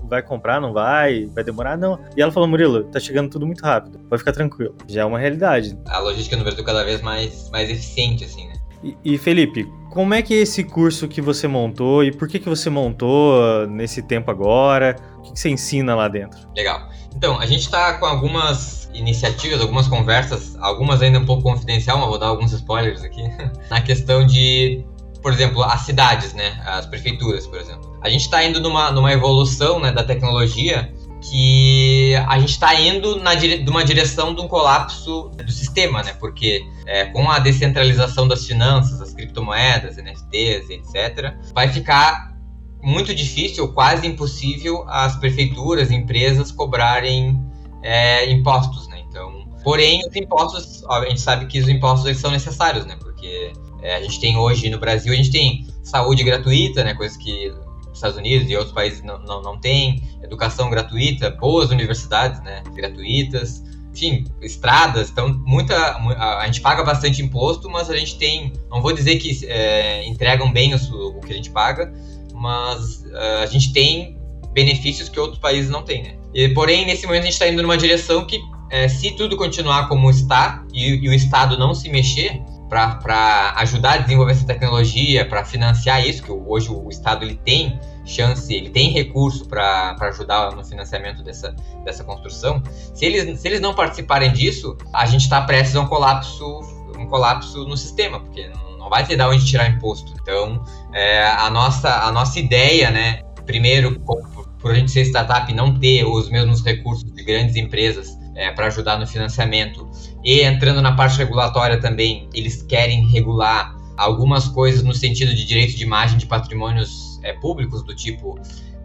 vai comprar, não vai, vai demorar, não. E ela falou, Murilo, tá chegando tudo muito rápido, pode ficar tranquilo. Já é uma realidade. A logística no Brasil cada vez mais, mais eficiente, assim, né? E, e, Felipe, como é que é esse curso que você montou e por que, que você montou nesse tempo agora? O que, que você ensina lá dentro? Legal. Então, a gente está com algumas iniciativas, algumas conversas, algumas ainda um pouco confidencial, mas vou dar alguns spoilers aqui, na questão de, por exemplo, as cidades, né? As prefeituras, por exemplo. A gente está indo numa, numa evolução né, da tecnologia que a gente está indo na dire... de uma direção de um colapso do sistema, né? Porque é, com a descentralização das finanças, as criptomoedas, NFTs, etc., vai ficar muito difícil, quase impossível, as prefeituras, empresas cobrarem é, impostos, né? Então, porém, os impostos, a gente sabe que os impostos eles são necessários, né? Porque é, a gente tem hoje no Brasil, a gente tem saúde gratuita, né? Coisas que Estados Unidos e outros países não, não, não têm, educação gratuita, boas universidades, né? Gratuitas, enfim, estradas, então muita a, a, gente paga bastante imposto, mas a gente tem, não vou dizer que é, entregam bem o, o, que a gente paga, mas uh, a gente tem benefícios que outros países não têm, né? E, porém, nesse momento a gente está indo numa direção que, é, se tudo continuar como está e, e o Estado não se mexer para ajudar a desenvolver essa tecnologia, para financiar isso, que hoje o Estado ele tem chance, ele tem recurso para ajudar no financiamento dessa, dessa construção. Se eles, se eles não participarem disso, a gente está prestes a um colapso, um colapso no sistema, porque não vai ter de onde tirar imposto. Então, é, a, nossa, a nossa ideia, né, primeiro, por a gente ser startup e não ter os mesmos recursos de grandes empresas é, para ajudar no financiamento, e entrando na parte regulatória também, eles querem regular algumas coisas no sentido de direito de imagem de patrimônios é, públicos, do tipo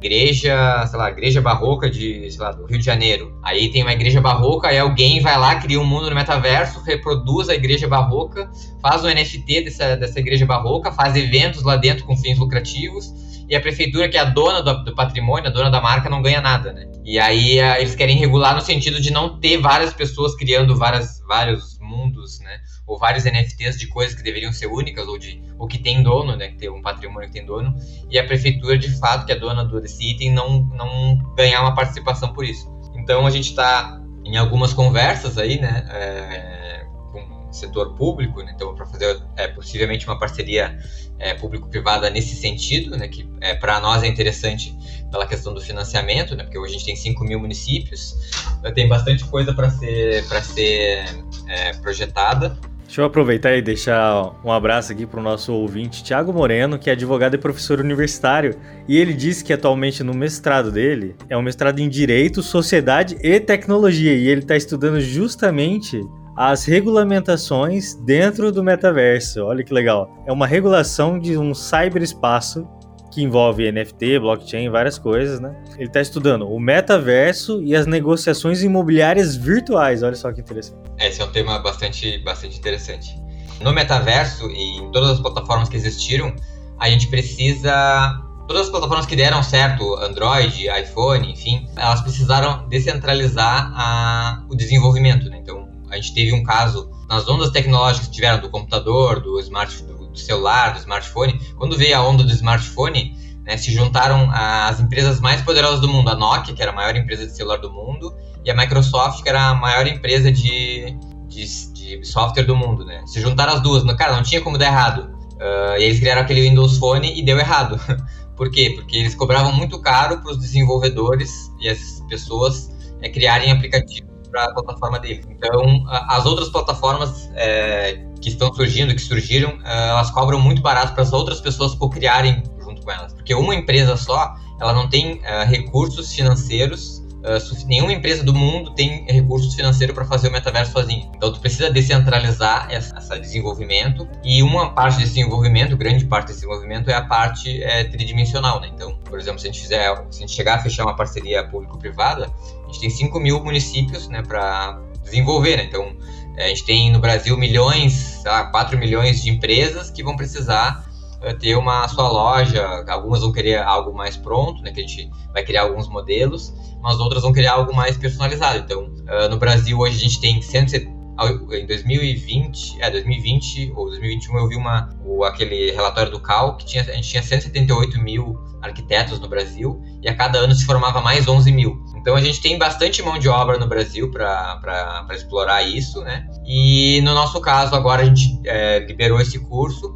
igreja, sei lá, igreja barroca de, sei lá, do Rio de Janeiro. Aí tem uma igreja barroca, aí alguém vai lá, cria um mundo no metaverso, reproduz a igreja barroca, faz um NFT dessa, dessa igreja barroca, faz eventos lá dentro com fins lucrativos, e a prefeitura, que é a dona do, do patrimônio, a dona da marca, não ganha nada, né? E aí a, eles querem regular no sentido de não ter várias pessoas criando várias, vários mundos, né? Ou vários NFTs de coisas que deveriam ser únicas ou de ou que tem dono, né, que tem um patrimônio que tem dono, e a prefeitura de fato que é dona desse item não não ganhar uma participação por isso. Então a gente está em algumas conversas aí, né, é, com o setor público, né, então para fazer é, possivelmente uma parceria é, público-privada nesse sentido, né, que é, para nós é interessante pela questão do financiamento, né, porque hoje a gente tem 5 mil municípios, tem bastante coisa para ser, pra ser é, projetada. Deixa eu aproveitar e deixar um abraço aqui para o nosso ouvinte, Tiago Moreno, que é advogado e professor universitário. E ele disse que atualmente no mestrado dele é um mestrado em Direito, Sociedade e Tecnologia. E ele está estudando justamente as regulamentações dentro do metaverso. Olha que legal. É uma regulação de um cyberespaço que envolve NFT, blockchain, várias coisas, né? Ele está estudando o metaverso e as negociações imobiliárias virtuais. Olha só que interessante. Esse é um tema bastante, bastante interessante. No metaverso e em todas as plataformas que existiram, a gente precisa todas as plataformas que deram certo, Android, iPhone, enfim, elas precisaram descentralizar a, o desenvolvimento. Né? Então, a gente teve um caso nas ondas tecnológicas que tiveram do computador, do smart, do, celular, do smartphone. Quando veio a onda do smartphone, né, se juntaram as empresas mais poderosas do mundo, a Nokia, que era a maior empresa de celular do mundo, e a Microsoft, que era a maior empresa de, de, de software do mundo, né? Se juntaram as duas, cara, não tinha como dar errado. Uh, e eles criaram aquele Windows Phone e deu errado. Por quê? Porque eles cobravam muito caro para os desenvolvedores e as pessoas é, criarem aplicativos para a plataforma deles. Então, as outras plataformas é, que estão surgindo, que surgiram, é, elas cobram muito barato para as outras pessoas criarem junto com elas. Porque uma empresa só, ela não tem uh, recursos financeiros Uh, nenhuma empresa do mundo tem recursos financeiros para fazer o metaverso sozinho. Então, tu precisa descentralizar esse desenvolvimento e uma parte desse desenvolvimento, grande parte desse desenvolvimento é a parte é, tridimensional, né? Então, por exemplo, se a gente fizer, se a gente chegar a fechar uma parceria público-privada, gente tem 5 mil municípios, né, para desenvolver, né? Então, é, a gente tem no Brasil milhões, lá, 4 milhões de empresas que vão precisar uh, ter uma sua loja, algumas vão querer algo mais pronto, né, que a gente vai criar alguns modelos, mas outras vão criar algo mais personalizado. Então, uh, no Brasil hoje a gente tem 170 em 2020, é 2020 ou 2021 eu vi uma o, aquele relatório do Cal que tinha a gente tinha 178 mil arquitetos no Brasil e a cada ano se formava mais 11 mil. Então a gente tem bastante mão de obra no Brasil para explorar isso, né? E no nosso caso agora a gente é, liberou esse curso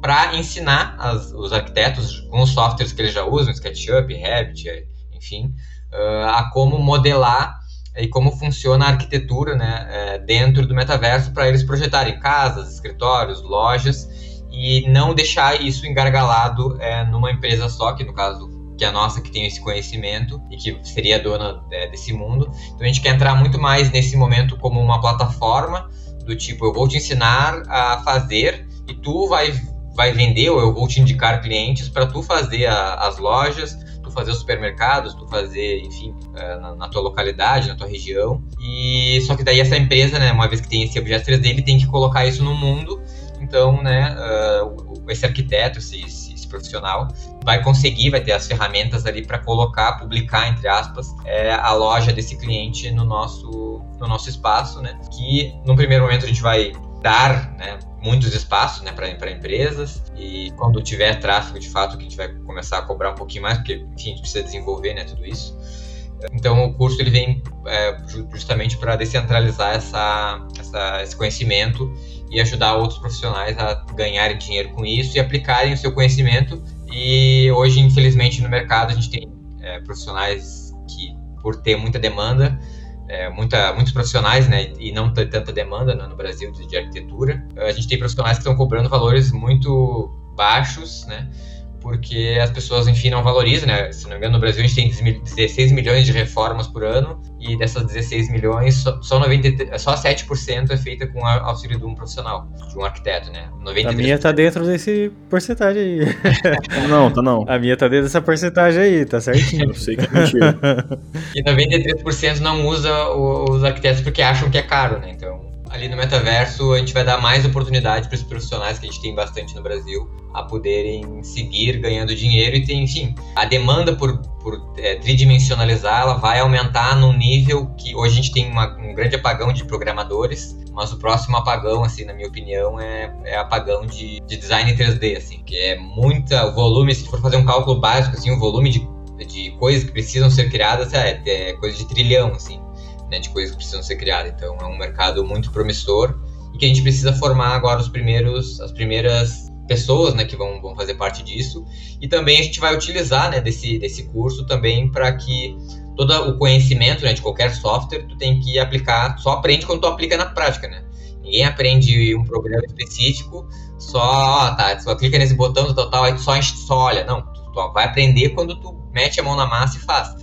para ensinar as, os arquitetos com os softwares que eles já usam, SketchUp, Revit, enfim, uh, a como modelar e como funciona a arquitetura né, é, dentro do metaverso para eles projetarem casas, escritórios, lojas e não deixar isso engargalado é, numa empresa só, que no caso que é a nossa, que tem esse conhecimento e que seria dona é, desse mundo. Então a gente quer entrar muito mais nesse momento como uma plataforma do tipo, eu vou te ensinar a fazer e tu vai, vai vender ou eu vou te indicar clientes para tu fazer a, as lojas, tu fazer os supermercados, tu fazer, enfim, é, na, na, tua localidade, na tua região. E só que daí essa empresa, né, uma vez que tem esse objeto 3D, ele tem que colocar isso no mundo. Então, né, uh, esse arquiteto, esse, esse, profissional, vai conseguir, vai ter as ferramentas ali para colocar, publicar, entre aspas, é, a loja desse cliente no nosso, no nosso espaço, né? Que, no primeiro momento, a gente vai dar, né, muitos espaços né, para empresas e quando tiver tráfego de fato que a gente vai começar a cobrar um pouquinho mais porque enfim, a gente precisa desenvolver né, tudo isso então o curso ele vem é, justamente para descentralizar essa, essa, esse conhecimento e ajudar outros profissionais a ganharem dinheiro com isso e aplicarem o seu conhecimento e hoje infelizmente no mercado a gente tem é, profissionais que por ter muita demanda é, muita, muitos profissionais, né, e não tanta demanda né, no Brasil de, de, arquitetura. A gente tem profissionais que estão cobrando valores muito baixos, né, porque as pessoas, enfim, não valorizam, né? Se não me engano, no Brasil a gente tem 16 milhões de reformas por ano e dessas 16 milhões, só, só, 93, só 7% é feita com auxílio de um profissional, de um arquiteto, né? 93%. A minha tá dentro desse porcentagem aí. não, tá não. A minha tá dentro dessa porcentagem aí, tá certinho. Eu sei que é mentira. e 93% não usa os arquitetos porque acham que é caro, né? Então, ali no metaverso a gente vai dar mais oportunidade para os profissionais que a gente tem bastante no Brasil a poderem seguir ganhando dinheiro e tem, enfim, a demanda por, por é, tridimensionalizar ela vai aumentar num nível que hoje a gente tem uma, um grande apagão de programadores, mas o próximo apagão, assim, na minha opinião, é, é apagão de, de design 3D, assim, que é muita, o volume, se for fazer um cálculo básico, assim, o volume de, de coisas que precisam ser criadas é, é coisa de trilhão, assim, né, de coisas que precisam ser criadas. Então é um mercado muito promissor e que a gente precisa formar agora os primeiros, as primeiras pessoas, né, que vão, vão fazer parte disso. E também a gente vai utilizar, né, desse, desse curso também para que todo o conhecimento, né, de qualquer software, tu tem que aplicar, só aprende quando tu aplica na prática, né? Ninguém aprende um programa específico só, tá, só clica nesse botão total, aí tu só, só olha. Não, tu, tu vai aprender quando tu mete a mão na massa e faz.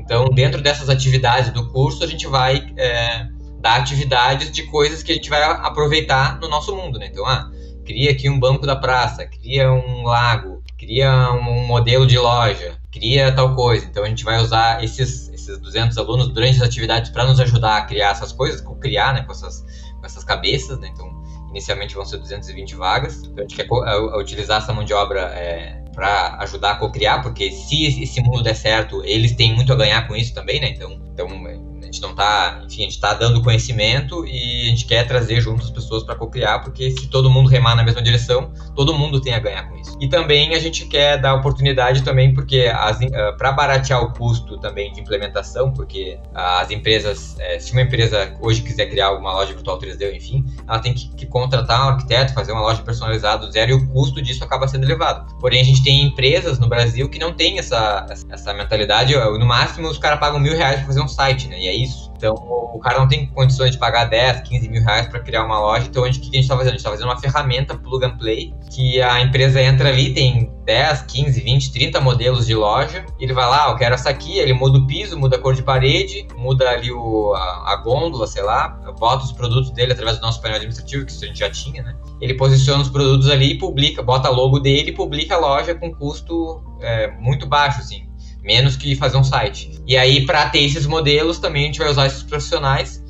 Então, dentro dessas atividades do curso, a gente vai é, dar atividades de coisas que a gente vai aproveitar no nosso mundo, né? Então, ah, cria aqui um banco da praça, cria um lago, cria um modelo de loja, cria tal coisa. Então, a gente vai usar esses, esses 200 alunos durante as atividades para nos ajudar a criar essas coisas, criar, né, com essas, com essas cabeças, né? Então, inicialmente vão ser 220 vagas. Então, a gente quer utilizar essa mão de obra é, para ajudar a co-criar, porque se esse mundo der certo, eles têm muito a ganhar com isso também, né? Então, então gente não tá, enfim, a gente tá dando conhecimento e a gente quer trazer junto as pessoas para co-criar, porque se todo mundo remar na mesma direção, todo mundo tem a ganhar com isso. E também a gente quer dar oportunidade também, porque uh, para baratear o custo também de implementação, porque as empresas, é, se uma empresa hoje quiser criar alguma loja virtual 3D, enfim, ela tem que, que contratar um arquiteto, fazer uma loja personalizada do zero e o custo disso acaba sendo elevado. Porém, a gente tem empresas no Brasil que não tem essa, essa mentalidade. No máximo, os caras pagam mil reais para fazer um site, né? E é isso. Então, o cara não tem condições de pagar 10, 15 mil reais para criar uma loja. Então, o que a gente está fazendo? A gente está fazendo uma ferramenta plug and play que a empresa entra ali, tem 10, 15, 20, 30 modelos de loja. Ele vai lá, ah, eu quero essa aqui, ele muda o piso, muda a cor de parede, muda ali o, a, a gôndola, sei lá, bota os produtos dele através do nosso painel administrativo, que isso a gente já tinha, né? Ele posiciona os produtos ali e publica, bota logo dele e publica a loja com custo é, muito baixo, assim menos que fazer um site. E aí, para ter esses modelos, também a gente vai usar esses profissionais.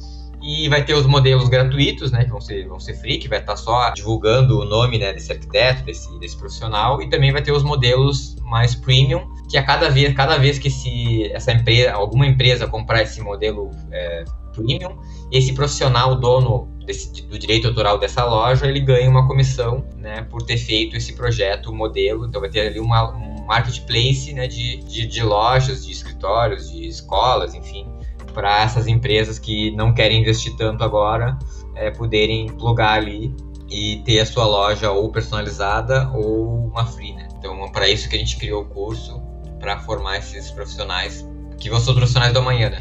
E vai ter os modelos gratuitos, né, que vão ser, vão ser free, que vai estar tá só divulgando o nome, né, desse arquiteto, desse, desse profissional, e também vai ter os modelos mais premium, que a cada vez, cada vez que esse, essa empresa, alguma empresa comprar esse modelo é, premium, esse profissional, o dono desse, do direito autoral dessa loja, ele ganha uma comissão, né, por ter feito esse projeto, modelo, então vai ter ali uma, um marketplace né, de, de, de lojas, de escritórios, de escolas, enfim, para essas empresas que não querem investir tanto agora é, poderem plugar ali e ter a sua loja ou personalizada ou uma free, né? Então, é para isso que a gente criou o curso, para formar esses profissionais, que vão ser os profissionais do amanhã, né?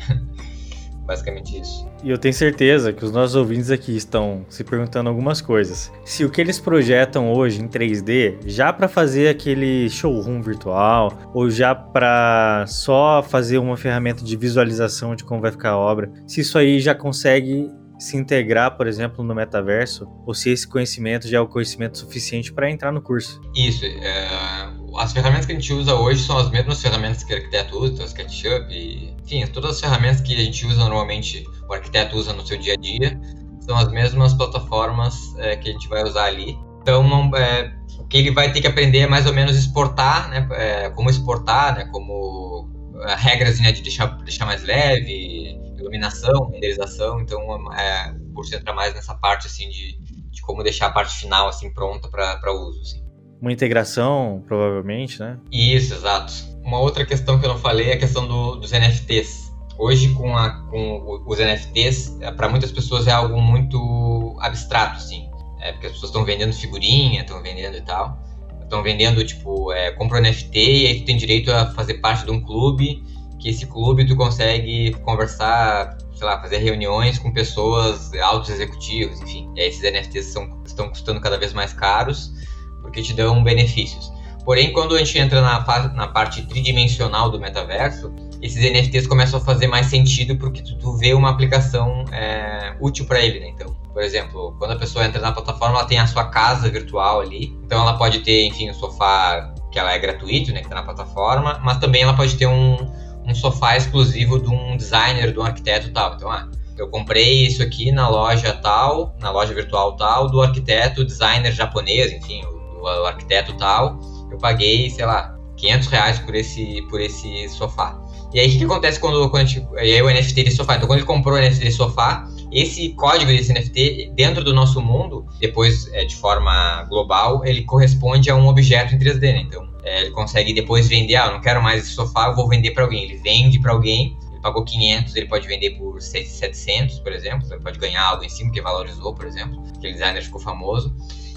Basicamente isso. E eu tenho certeza que os nossos ouvintes aqui estão se perguntando algumas coisas. Se o que eles projetam hoje em 3D, já para fazer aquele showroom virtual, ou já para só fazer uma ferramenta de visualização de como vai ficar a obra, se isso aí já consegue se integrar, por exemplo, no metaverso, ou se esse conhecimento já é o conhecimento suficiente para entrar no curso. Isso. É as ferramentas que a gente usa hoje são as mesmas ferramentas que o arquiteto usa, então SketchUp, e, enfim, todas as ferramentas que a gente usa normalmente, o arquiteto usa no seu dia a dia, são as mesmas plataformas é, que a gente vai usar ali. Então, não, é, o que ele vai ter que aprender é mais ou menos exportar, né, é, como exportar, né, como é, regras né, de deixar, deixar mais leve, iluminação, renderização, então é, o curso entra mais nessa parte assim de, de como deixar a parte final assim pronta para uso. Assim. Uma integração, provavelmente, né? Isso, exato. Uma outra questão que eu não falei é a questão do, dos NFTs. Hoje, com, a, com os NFTs, é, para muitas pessoas é algo muito abstrato, assim. É, porque as pessoas estão vendendo figurinha, estão vendendo e tal. Estão vendendo, tipo, é, compra um NFT e aí tu tem direito a fazer parte de um clube, que esse clube tu consegue conversar, sei lá, fazer reuniões com pessoas altos executivos, enfim. E aí esses NFTs são, estão custando cada vez mais caros porque te dão benefícios. Porém, quando a gente entra na, na parte tridimensional do metaverso, esses NFTs começam a fazer mais sentido porque tu, tu vê uma aplicação é, útil para ele, né? Então, por exemplo, quando a pessoa entra na plataforma, ela tem a sua casa virtual ali. Então, ela pode ter, enfim, um sofá que ela é gratuito, né? Que tá na plataforma, mas também ela pode ter um, um sofá exclusivo de um designer, de um arquiteto tal. Então, ah, eu comprei isso aqui na loja tal, na loja virtual tal, do arquiteto, designer japonês, enfim, o arquiteto tal, eu paguei, sei lá, 500 reais por esse, por esse sofá. E aí, o que, que acontece quando, quando a gente, e aí o NFT desse sofá? Então, quando ele comprou o NFT desse sofá, esse código desse NFT, dentro do nosso mundo, depois é, de forma global, ele corresponde a um objeto em 3D, né? Então, é, ele consegue depois vender, ah, eu não quero mais esse sofá, eu vou vender para alguém. Ele vende para alguém, ele pagou 500, ele pode vender por 700, por exemplo, ele pode ganhar algo em cima que valorizou, por exemplo, aquele designer ficou famoso.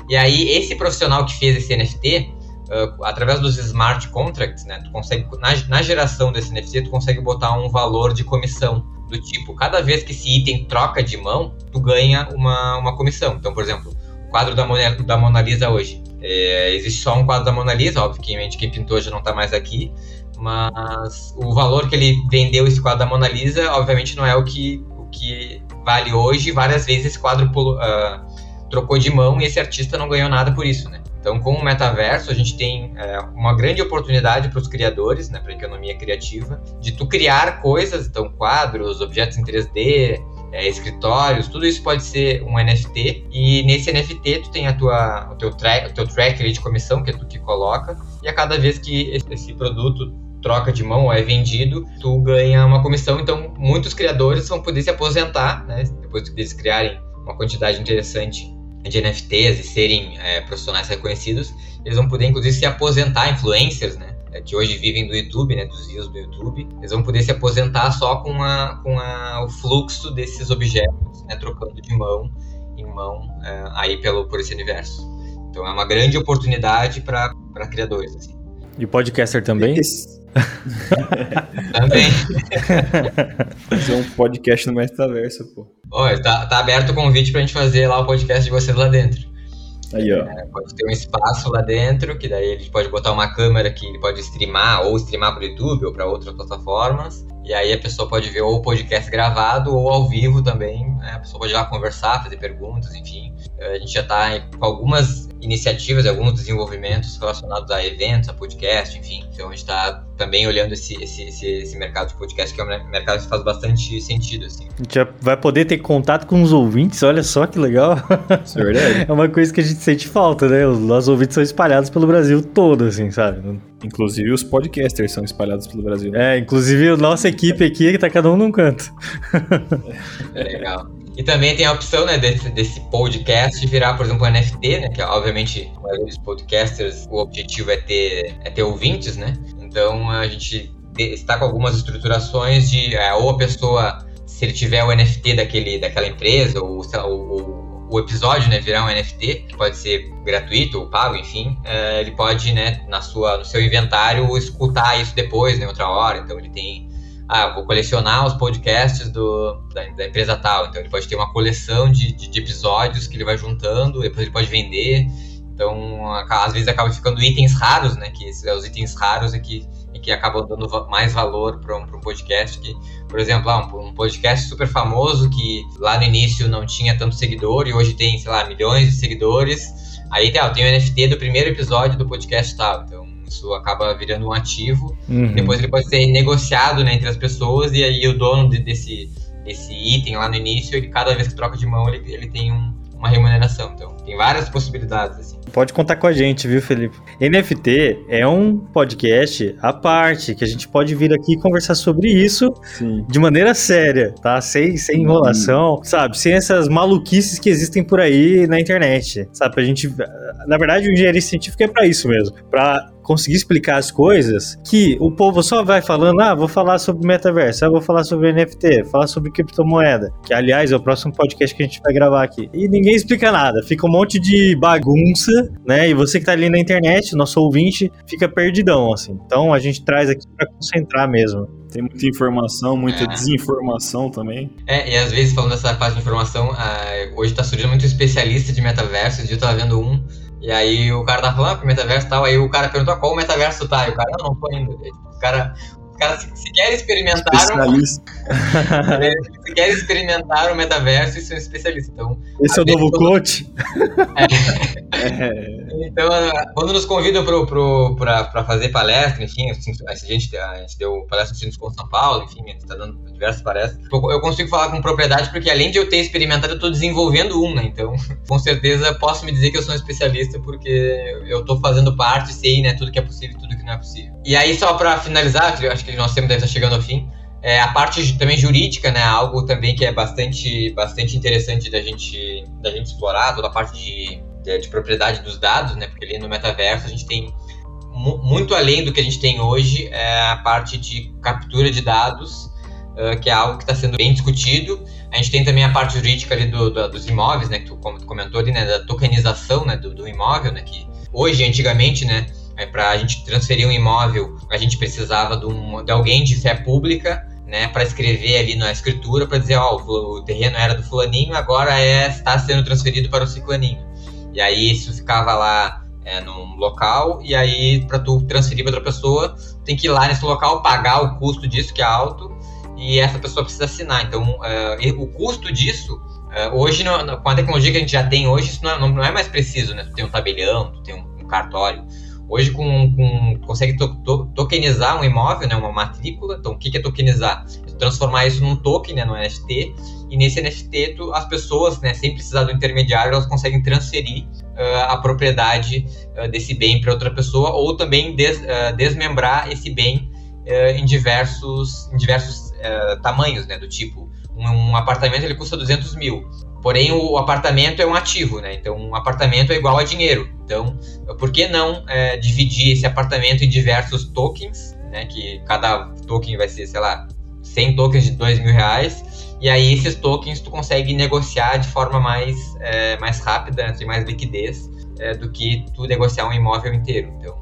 E aí, esse profissional que fez esse NFT, uh, através dos smart contracts, né, tu consegue, na, na geração desse NFT, tu consegue botar um valor de comissão do tipo, cada vez que esse item troca de mão, tu ganha uma, uma comissão. Então, por exemplo, o quadro da Mona, da Mona Lisa hoje. É, existe só um quadro da Mona Lisa, obviamente quem pintou já não está mais aqui, mas o valor que ele vendeu esse quadro da Mona Lisa, obviamente não é o que, o que vale hoje. Várias vezes esse quadro uh, trocou de mão e esse artista não ganhou nada por isso, né? Então, com o metaverso, a gente tem é, uma grande oportunidade para os criadores, né, para a economia criativa, de tu criar coisas, então quadros, objetos em 3D, é, escritórios, tudo isso pode ser um NFT. E nesse NFT tu tem a tua, o teu track, o teu track de comissão que é tu que coloca. E a cada vez que esse produto troca de mão ou é vendido, tu ganha uma comissão. Então, muitos criadores vão poder se aposentar, né? Depois que eles criarem uma quantidade interessante de NFTs e serem é, profissionais reconhecidos, eles vão poder, inclusive, se aposentar, influencers, né? Que hoje vivem do YouTube, né? Dos views do YouTube. Eles vão poder se aposentar só com, a, com a, o fluxo desses objetos, né? Trocando de mão em mão é, aí pelo, por esse universo. Então é uma grande oportunidade para criadores. Assim. E podcaster também? Também. Fazer um podcast no metaverso, pô. Olha, tá, tá aberto o convite pra gente fazer lá o podcast de vocês lá dentro. Aí, ó. É, pode ter um espaço lá dentro, que daí a gente pode botar uma câmera que ele pode streamar, ou streamar pro YouTube ou para outras plataformas. E aí a pessoa pode ver ou o podcast gravado ou ao vivo também. Né? A pessoa pode ir lá conversar, fazer perguntas, enfim. A gente já está com algumas iniciativas, alguns desenvolvimentos relacionados a eventos, a podcast, enfim. Então a gente está também olhando esse, esse, esse, esse, mercado de podcast, que é um mercado que faz bastante sentido. Assim. A gente já vai poder ter contato com os ouvintes, olha só que legal. Isso é verdade. É uma coisa que a gente sente falta, né? Os nossos ouvintes são espalhados pelo Brasil todo, assim, sabe? Inclusive os podcasters são espalhados pelo Brasil. Né? É, inclusive a nossa equipe aqui, que tá cada um num canto. É legal. E também tem a opção, né, desse, desse podcast virar, por exemplo, um NFT, né, que obviamente, dos podcasters, o objetivo é ter, é ter ouvintes, né, então a gente está com algumas estruturações de, é, ou a pessoa, se ele tiver o NFT daquele, daquela empresa, ou, ou o episódio, né, virar um NFT, que pode ser gratuito ou pago, enfim, é, ele pode, né, na sua, no seu inventário, escutar isso depois, né, outra hora, então ele tem ah, vou colecionar os podcasts do, da, da, empresa tal. Então ele pode ter uma coleção de, de, de, episódios que ele vai juntando, depois ele pode vender. Então, às vezes acaba ficando itens raros, né? Que esses, os itens raros é que, que acabam dando mais valor para um, um, podcast. Que, por exemplo, ah, um, um, podcast super famoso que lá no início não tinha tanto seguidor e hoje tem, sei lá, milhões de seguidores. Aí tá, tem o NFT do primeiro episódio do podcast tal. Então, isso acaba virando um ativo. Uhum. Depois ele pode ser negociado né, entre as pessoas e aí o dono de, desse, desse item lá no início, ele, cada vez que troca de mão, ele, ele tem um, uma remuneração. Então, tem várias possibilidades, assim. Pode contar com a gente, viu, Felipe? NFT é um podcast à parte, que a gente pode vir aqui conversar sobre isso Sim. de maneira séria, tá? Sem, sem enrolação, sabe? Sem essas maluquices que existem por aí na internet, sabe? Pra gente. Na verdade, o engenharia científica é para isso mesmo. Pra conseguir explicar as coisas que o povo só vai falando, ah, vou falar sobre metaverso, ah, vou falar sobre NFT, falar sobre criptomoeda, que aliás é o próximo podcast que a gente vai gravar aqui. E ninguém explica nada, fica um monte de bagunça, né? E você que tá ali na internet, nosso ouvinte, fica perdidão, assim. Então a gente traz aqui para concentrar mesmo. Tem muita informação, muita é. desinformação também. É, e às vezes falando dessa parte de informação, uh, hoje tá surgindo muito especialista de metaverso, eu tava vendo um e aí o cara tava falando, ah, que metaverso e tal, aí o cara perguntou qual metaverso tá, e o cara, não, não tô indo. O cara, os caras sequer experimentaram. sequer experimentaram o metaverso e são especialistas. Então, Esse é o novo coach? É. Então, quando nos convidam para fazer palestra, enfim, assim, a gente, a gente deu palestra no Cinco São Paulo, enfim, a gente está dando diversas palestras. Eu consigo falar com propriedade porque, além de eu ter experimentado, eu estou desenvolvendo um, né? Então, com certeza, posso me dizer que eu sou um especialista porque eu estou fazendo parte, sei, né, tudo que é possível e tudo que não é possível. E aí, só para finalizar, acho que nosso tempo deve estar chegando ao fim. É, a parte também jurídica, né, algo também que é bastante, bastante interessante da gente, da gente explorar, toda a parte de, de, de propriedade dos dados, né, porque ali no metaverso a gente tem muito além do que a gente tem hoje, é a parte de captura de dados, uh, que é algo que está sendo bem discutido. A gente tem também a parte jurídica ali do, do, dos imóveis, né, que tu, como tu comentou ali, né, da tokenização, né, do, do imóvel, né, que hoje, antigamente, né, é, para a gente transferir um imóvel, a gente precisava de, um, de alguém de fé pública né, para escrever ali na escritura para dizer, ó, oh, o terreno era do fulaninho, agora é está sendo transferido para o ciclaninho. E aí isso ficava lá é, num local e aí para tu transferir para outra pessoa, tem que ir lá nesse local pagar o custo disso que é alto e essa pessoa precisa assinar. Então, é, o custo disso é, hoje, no, com a tecnologia que a gente já tem hoje, isso não é, não é mais preciso, né? Tu tem um tabelião, tu tem um, um cartório. Hoje, com, com consegue to, to, tokenizar um imóvel, né, uma matrícula. Então, o que, que é tokenizar? Transformar isso num token, né, no NFT. E nesse NFT, tu, as pessoas, né, sem precisar do intermediário, elas conseguem transferir uh, a propriedade uh, desse bem para outra pessoa ou também des, uh, desmembrar esse bem em diversos, em diversos tamanhos, né? Do tipo, um, um, apartamento ele custa 200 mil, porém o apartamento é um ativo, né? Então um apartamento é igual a dinheiro. Então, por que não é, dividir esse apartamento em diversos tokens, né? Que cada token vai ser, sei lá, 100 tokens de 2 mil reais. E aí esses tokens tu consegue negociar de forma mais, é, mais rápida, né? tem mais liquidez é, do que tu negociar um imóvel inteiro. Então,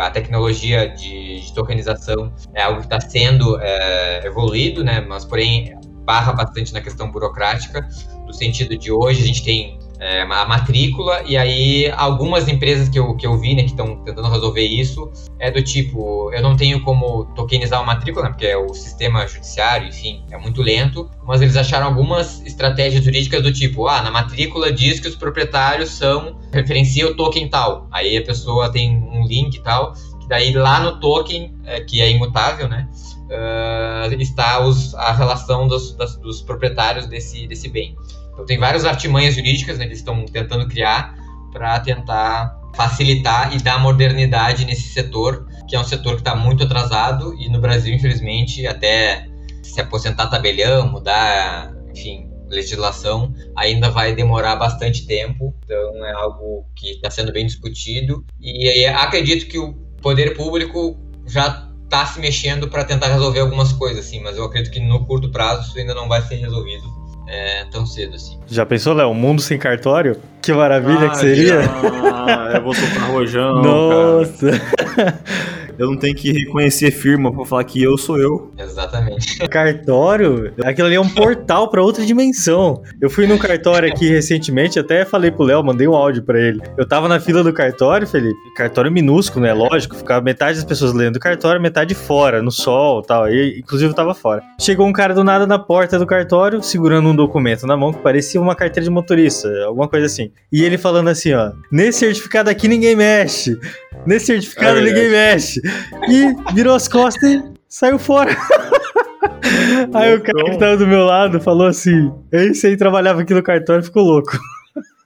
a tecnologia de, de tokenização é algo que está sendo é, evoluído, né? Mas porém barra bastante na questão burocrática, no sentido de hoje a gente tem é, a matrícula, e aí algumas empresas que eu, que eu vi, né, que estão tentando resolver isso, é do tipo, eu não tenho como tokenizar uma matrícula, né, porque é o sistema judiciário, enfim, é muito lento, mas eles acharam algumas estratégias jurídicas do tipo, ah, na matrícula diz que os proprietários são, referencia o token tal, aí a pessoa tem um link e tal, que daí lá no token, é, que é imutável, né, uh, está os, a relação dos, das, dos proprietários desse, desse bem. Então tem várias artimanhas jurídicas né, que eles estão tentando criar para tentar facilitar e dar modernidade nesse setor, que é um setor que está muito atrasado e no Brasil, infelizmente, até se aposentar tabelião, mudar, enfim, legislação, ainda vai demorar bastante tempo. Então é algo que está sendo bem discutido e acredito que o poder público já está se mexendo para tentar resolver algumas coisas, assim, mas eu acredito que no curto prazo isso ainda não vai ser resolvido é, tão cedo assim. Já pensou, Léo? Um mundo sem cartório? Que maravilha ah, que seria! Ah, eu vou soltar rojão. Nossa! Eu não tenho que reconhecer firma pra falar que eu sou eu. Exatamente. Cartório, aquilo ali é um portal para outra dimensão. Eu fui num cartório aqui recentemente, até falei pro Léo, mandei um áudio para ele. Eu tava na fila do cartório, Felipe. Cartório minúsculo, né? Lógico, ficava metade das pessoas lendo o cartório, metade fora, no sol tal. E, inclusive eu tava fora. Chegou um cara do nada na porta do cartório, segurando um documento na mão que parecia uma carteira de motorista, alguma coisa assim. E ele falando assim, ó: Nesse certificado aqui ninguém mexe. Nesse certificado é ninguém mexe. E virou as costas e saiu fora. Aí o cara que tava do meu lado falou assim: Esse aí trabalhava aqui no cartório e ficou louco.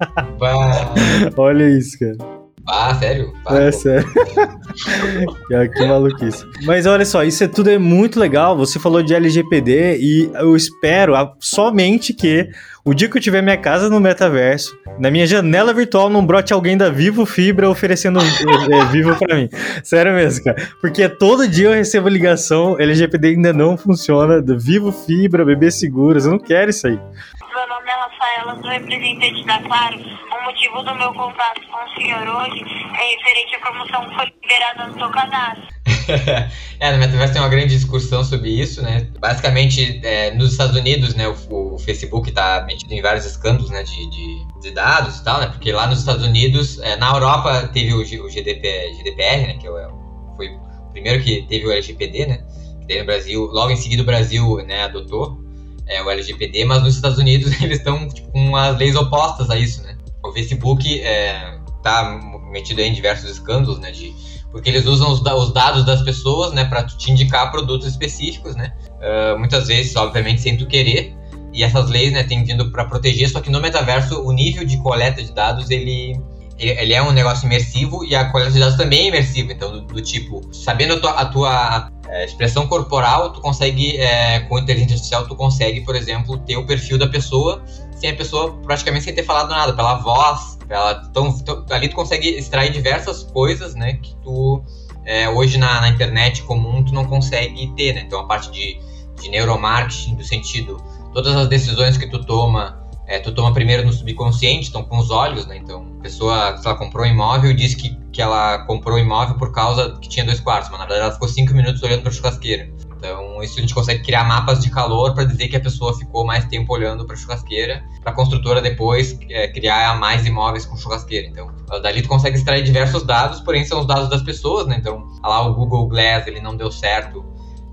Olha isso, cara. Ah, sério? é, sério. que maluquice. Mas olha só, isso é, tudo é muito legal. Você falou de LGPD e eu espero somente que o dia que eu tiver minha casa no metaverso, na minha janela virtual não brote alguém da Vivo Fibra oferecendo é, Vivo para mim. Sério mesmo, cara. Porque todo dia eu recebo ligação, LGPD ainda não funciona, do Vivo Fibra, Bebê Seguros, eu não quero isso aí. Meu nome é Rafaela, sou representante da Claro. O motivo do meu contato com o senhor hoje é referente à promoção que foi liberada no seu cadastro. é, no Metaverse tem uma grande discussão sobre isso, né? Basicamente, é, nos Estados Unidos, né, o, o Facebook está metido em vários escândalos, né, de, de, de, dados e tal, né? Porque lá nos Estados Unidos, é, na Europa teve o, o GDP, GDPR, né, que é foi o primeiro que teve o LGPD, né? Que daí no Brasil, logo em seguida o Brasil, né, adotou é, o LGPD, mas nos Estados Unidos eles estão tipo, com as leis opostas a isso, né? O Facebook é, tá metido em diversos escândalos, né? De, porque eles usam os, os dados das pessoas, né, para te indicar produtos específicos, né? Uh, muitas vezes, obviamente, sem tu querer. E essas leis, né, têm vindo para proteger. Só que no metaverso, o nível de coleta de dados ele ele é um negócio imersivo e a coleta de dados também é imersiva. Então, do, do tipo, sabendo a tua, a tua é, expressão corporal, tu consegue, é, com inteligência artificial, tu consegue, por exemplo, ter o perfil da pessoa sem a pessoa praticamente sem ter falado nada, pela voz, pela, então, então ali tu consegue extrair diversas coisas, né, que tu é, hoje na, na, internet comum tu não consegue ter, né? Então a parte de, de neuromarketing, do sentido, todas as decisões que tu toma é, tu toma primeiro no subconsciente, então com os olhos, né? Então, a pessoa, se ela comprou um imóvel, diz que, que ela comprou o imóvel por causa que tinha dois quartos, mas na verdade ela ficou cinco minutos olhando para a churrasqueira. Então, isso a gente consegue criar mapas de calor para dizer que a pessoa ficou mais tempo olhando para a churrasqueira, para a construtora depois é, criar mais imóveis com churrasqueira. Então, dali tu consegue extrair diversos dados, porém são os dados das pessoas, né? Então, lá o Google Glass, ele não deu certo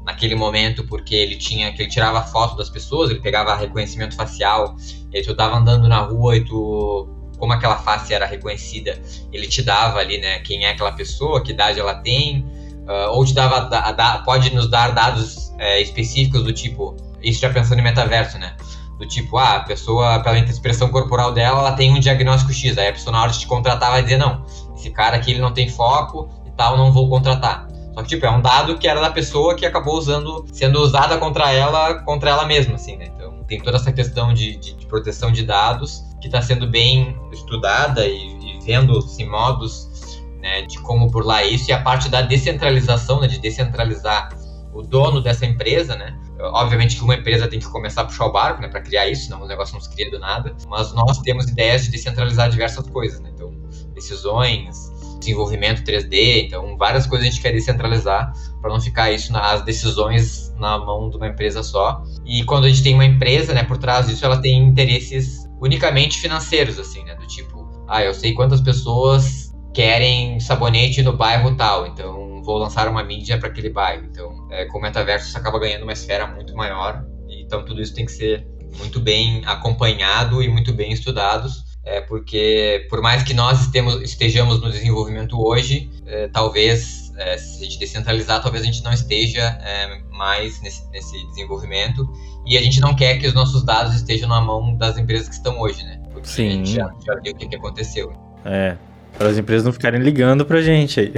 naquele momento porque ele tinha que ele tirava foto das pessoas, ele pegava reconhecimento facial, e tu tava andando na rua e tu como aquela face era reconhecida, ele te dava ali, né, quem é aquela pessoa, que idade ela tem, uh, ou te dava da, da, pode nos dar dados é, específicos do tipo, isso já pensando em metaverso, né? Do tipo, ah, a pessoa, pela expressão corporal dela, ela tem um diagnóstico X. Aí a pessoa, na hora de te contratar, vai dizer: não, esse cara aqui ele não tem foco e tal, não vou contratar. Só que, tipo, é um dado que era da pessoa que acabou usando, sendo usada contra ela, contra ela mesma, assim, né? Então, tem toda essa questão de, de, de proteção de dados que está sendo bem estudada e, e vendo, assim, modos né, de como burlar isso e a parte da descentralização, né, de descentralizar o dono dessa empresa, né? Obviamente que uma empresa tem que começar a puxar o barco, né, para criar isso, senão o negócio não se cria do nada. Mas nós temos ideias de descentralizar diversas coisas, né? Então, decisões, desenvolvimento 3D, então várias coisas a gente quer descentralizar para não ficar isso nas decisões na mão de uma empresa só. E quando a gente tem uma empresa, né, por trás disso, ela tem interesses unicamente financeiros, assim, né, do tipo, ah, eu sei quantas pessoas querem sabonete no bairro tal, então vou lançar uma mídia para aquele bairro. Então, é, com o metaverso, você acaba ganhando uma esfera muito maior. Então, tudo isso tem que ser muito bem acompanhado e muito bem estudados é, porque por mais que nós estemos, estejamos no desenvolvimento hoje, é, talvez, é, se a gente descentralizar, talvez a gente não esteja é, mais nesse, nesse, desenvolvimento, e a gente não quer que os nossos dados estejam na mão das empresas que estão hoje, né? Porque Sim. a gente já, já viu o que, que aconteceu. É, para as empresas não ficarem ligando pra gente aí.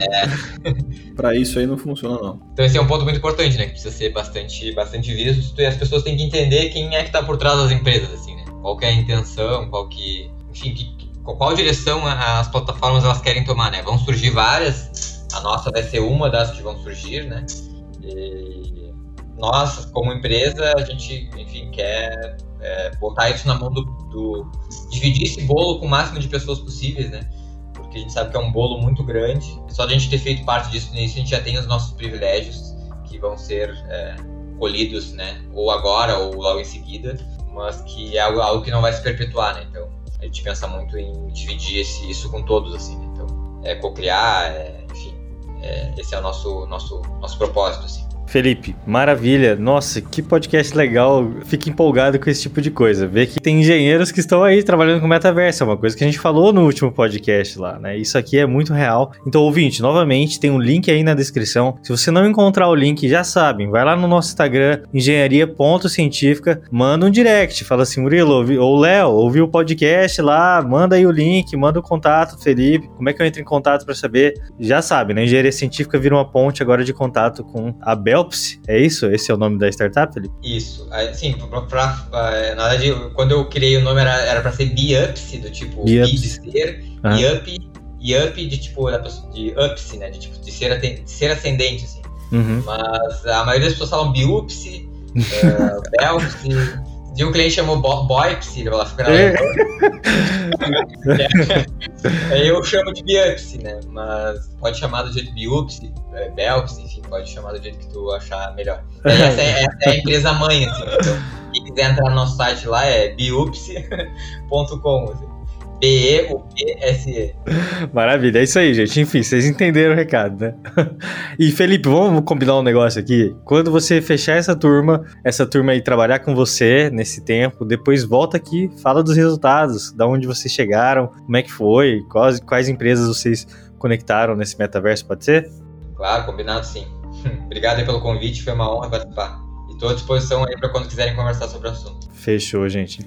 É. pra isso aí não funciona, não. Então esse é um ponto muito importante, né? Que precisa ser bastante, bastante visto e as pessoas têm que entender quem é que tá por trás das empresas, assim, né? qual é a intenção, qual que, enfim, que, qual direção as plataformas elas querem tomar, né? Vão surgir várias, a nossa vai ser uma das que vão surgir, né? E nós, como empresa, a gente, enfim, quer é, botar isso na mão do, do, dividir esse bolo com o máximo de pessoas possíveis, né? Porque a gente sabe que é um bolo muito grande. Só de a gente ter feito parte disso no início, a gente já tem os nossos privilégios que vão ser é, colhidos, né? Ou agora ou logo em seguida mas que é algo, algo que não vai se perpetuar, né? Então a gente pensa muito em dividir esse, isso com todos, assim, né? Então é cocriar, é, é, esse é o nosso, nosso, nosso propósito, assim. Felipe, maravilha. Nossa, que podcast legal. Fique empolgado com esse tipo de coisa. Ver que tem engenheiros que estão aí trabalhando com metaverso. É uma coisa que a gente falou no último podcast lá, né? Isso aqui é muito real. Então, ouvinte, novamente, tem um link aí na descrição. Se você não encontrar o link, já sabem, vai lá no nosso Instagram, engenharia.científica, manda um direct. Fala assim, Murilo, ou Léo, ouviu o podcast lá, manda aí o link, manda o contato, Felipe. Como é que eu entro em contato para saber? Já sabe, né? Engenharia científica vira uma ponte agora de contato com a Bel Belps, é isso? Esse é o nome da startup, Felipe? Isso. Sim, pra, pra, é, na verdade, quando eu criei o nome era, pra ser Biupsi, do tipo Bi de ser, ah. e Up, e Up de tipo, de Upsi, né? De, tipo, de, ser, de ser ascendente, assim. Uhum. Mas a maioria das pessoas falam Biupsi, uh, Belpsi. De um cliente chamou Boipsy, ela ficou na é. Aí eu chamo de Biopsy, né? Mas pode chamar do jeito Biopsy, é, enfim, pode chamar do jeito que tu achar melhor. essa, é, essa é a empresa mãe, assim. Então, quem quiser entrar no nosso site lá é biopsy.com, assim. B-E-U-P-S-E. Maravilha, é isso aí, gente. Enfim, vocês entenderam o recado, né? E Felipe, vamos combinar um negócio aqui. Quando você fechar essa turma, essa turma aí trabalhar com você nesse tempo, depois volta aqui, fala dos resultados, da onde vocês chegaram, como é que foi, quais, quais empresas vocês conectaram nesse metaverso, pode ser? Claro, combinado sim. Obrigado aí pelo convite, foi uma honra participar. Estou à disposição aí para quando quiserem conversar sobre o assunto. Fechou, gente.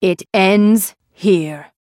It ends here.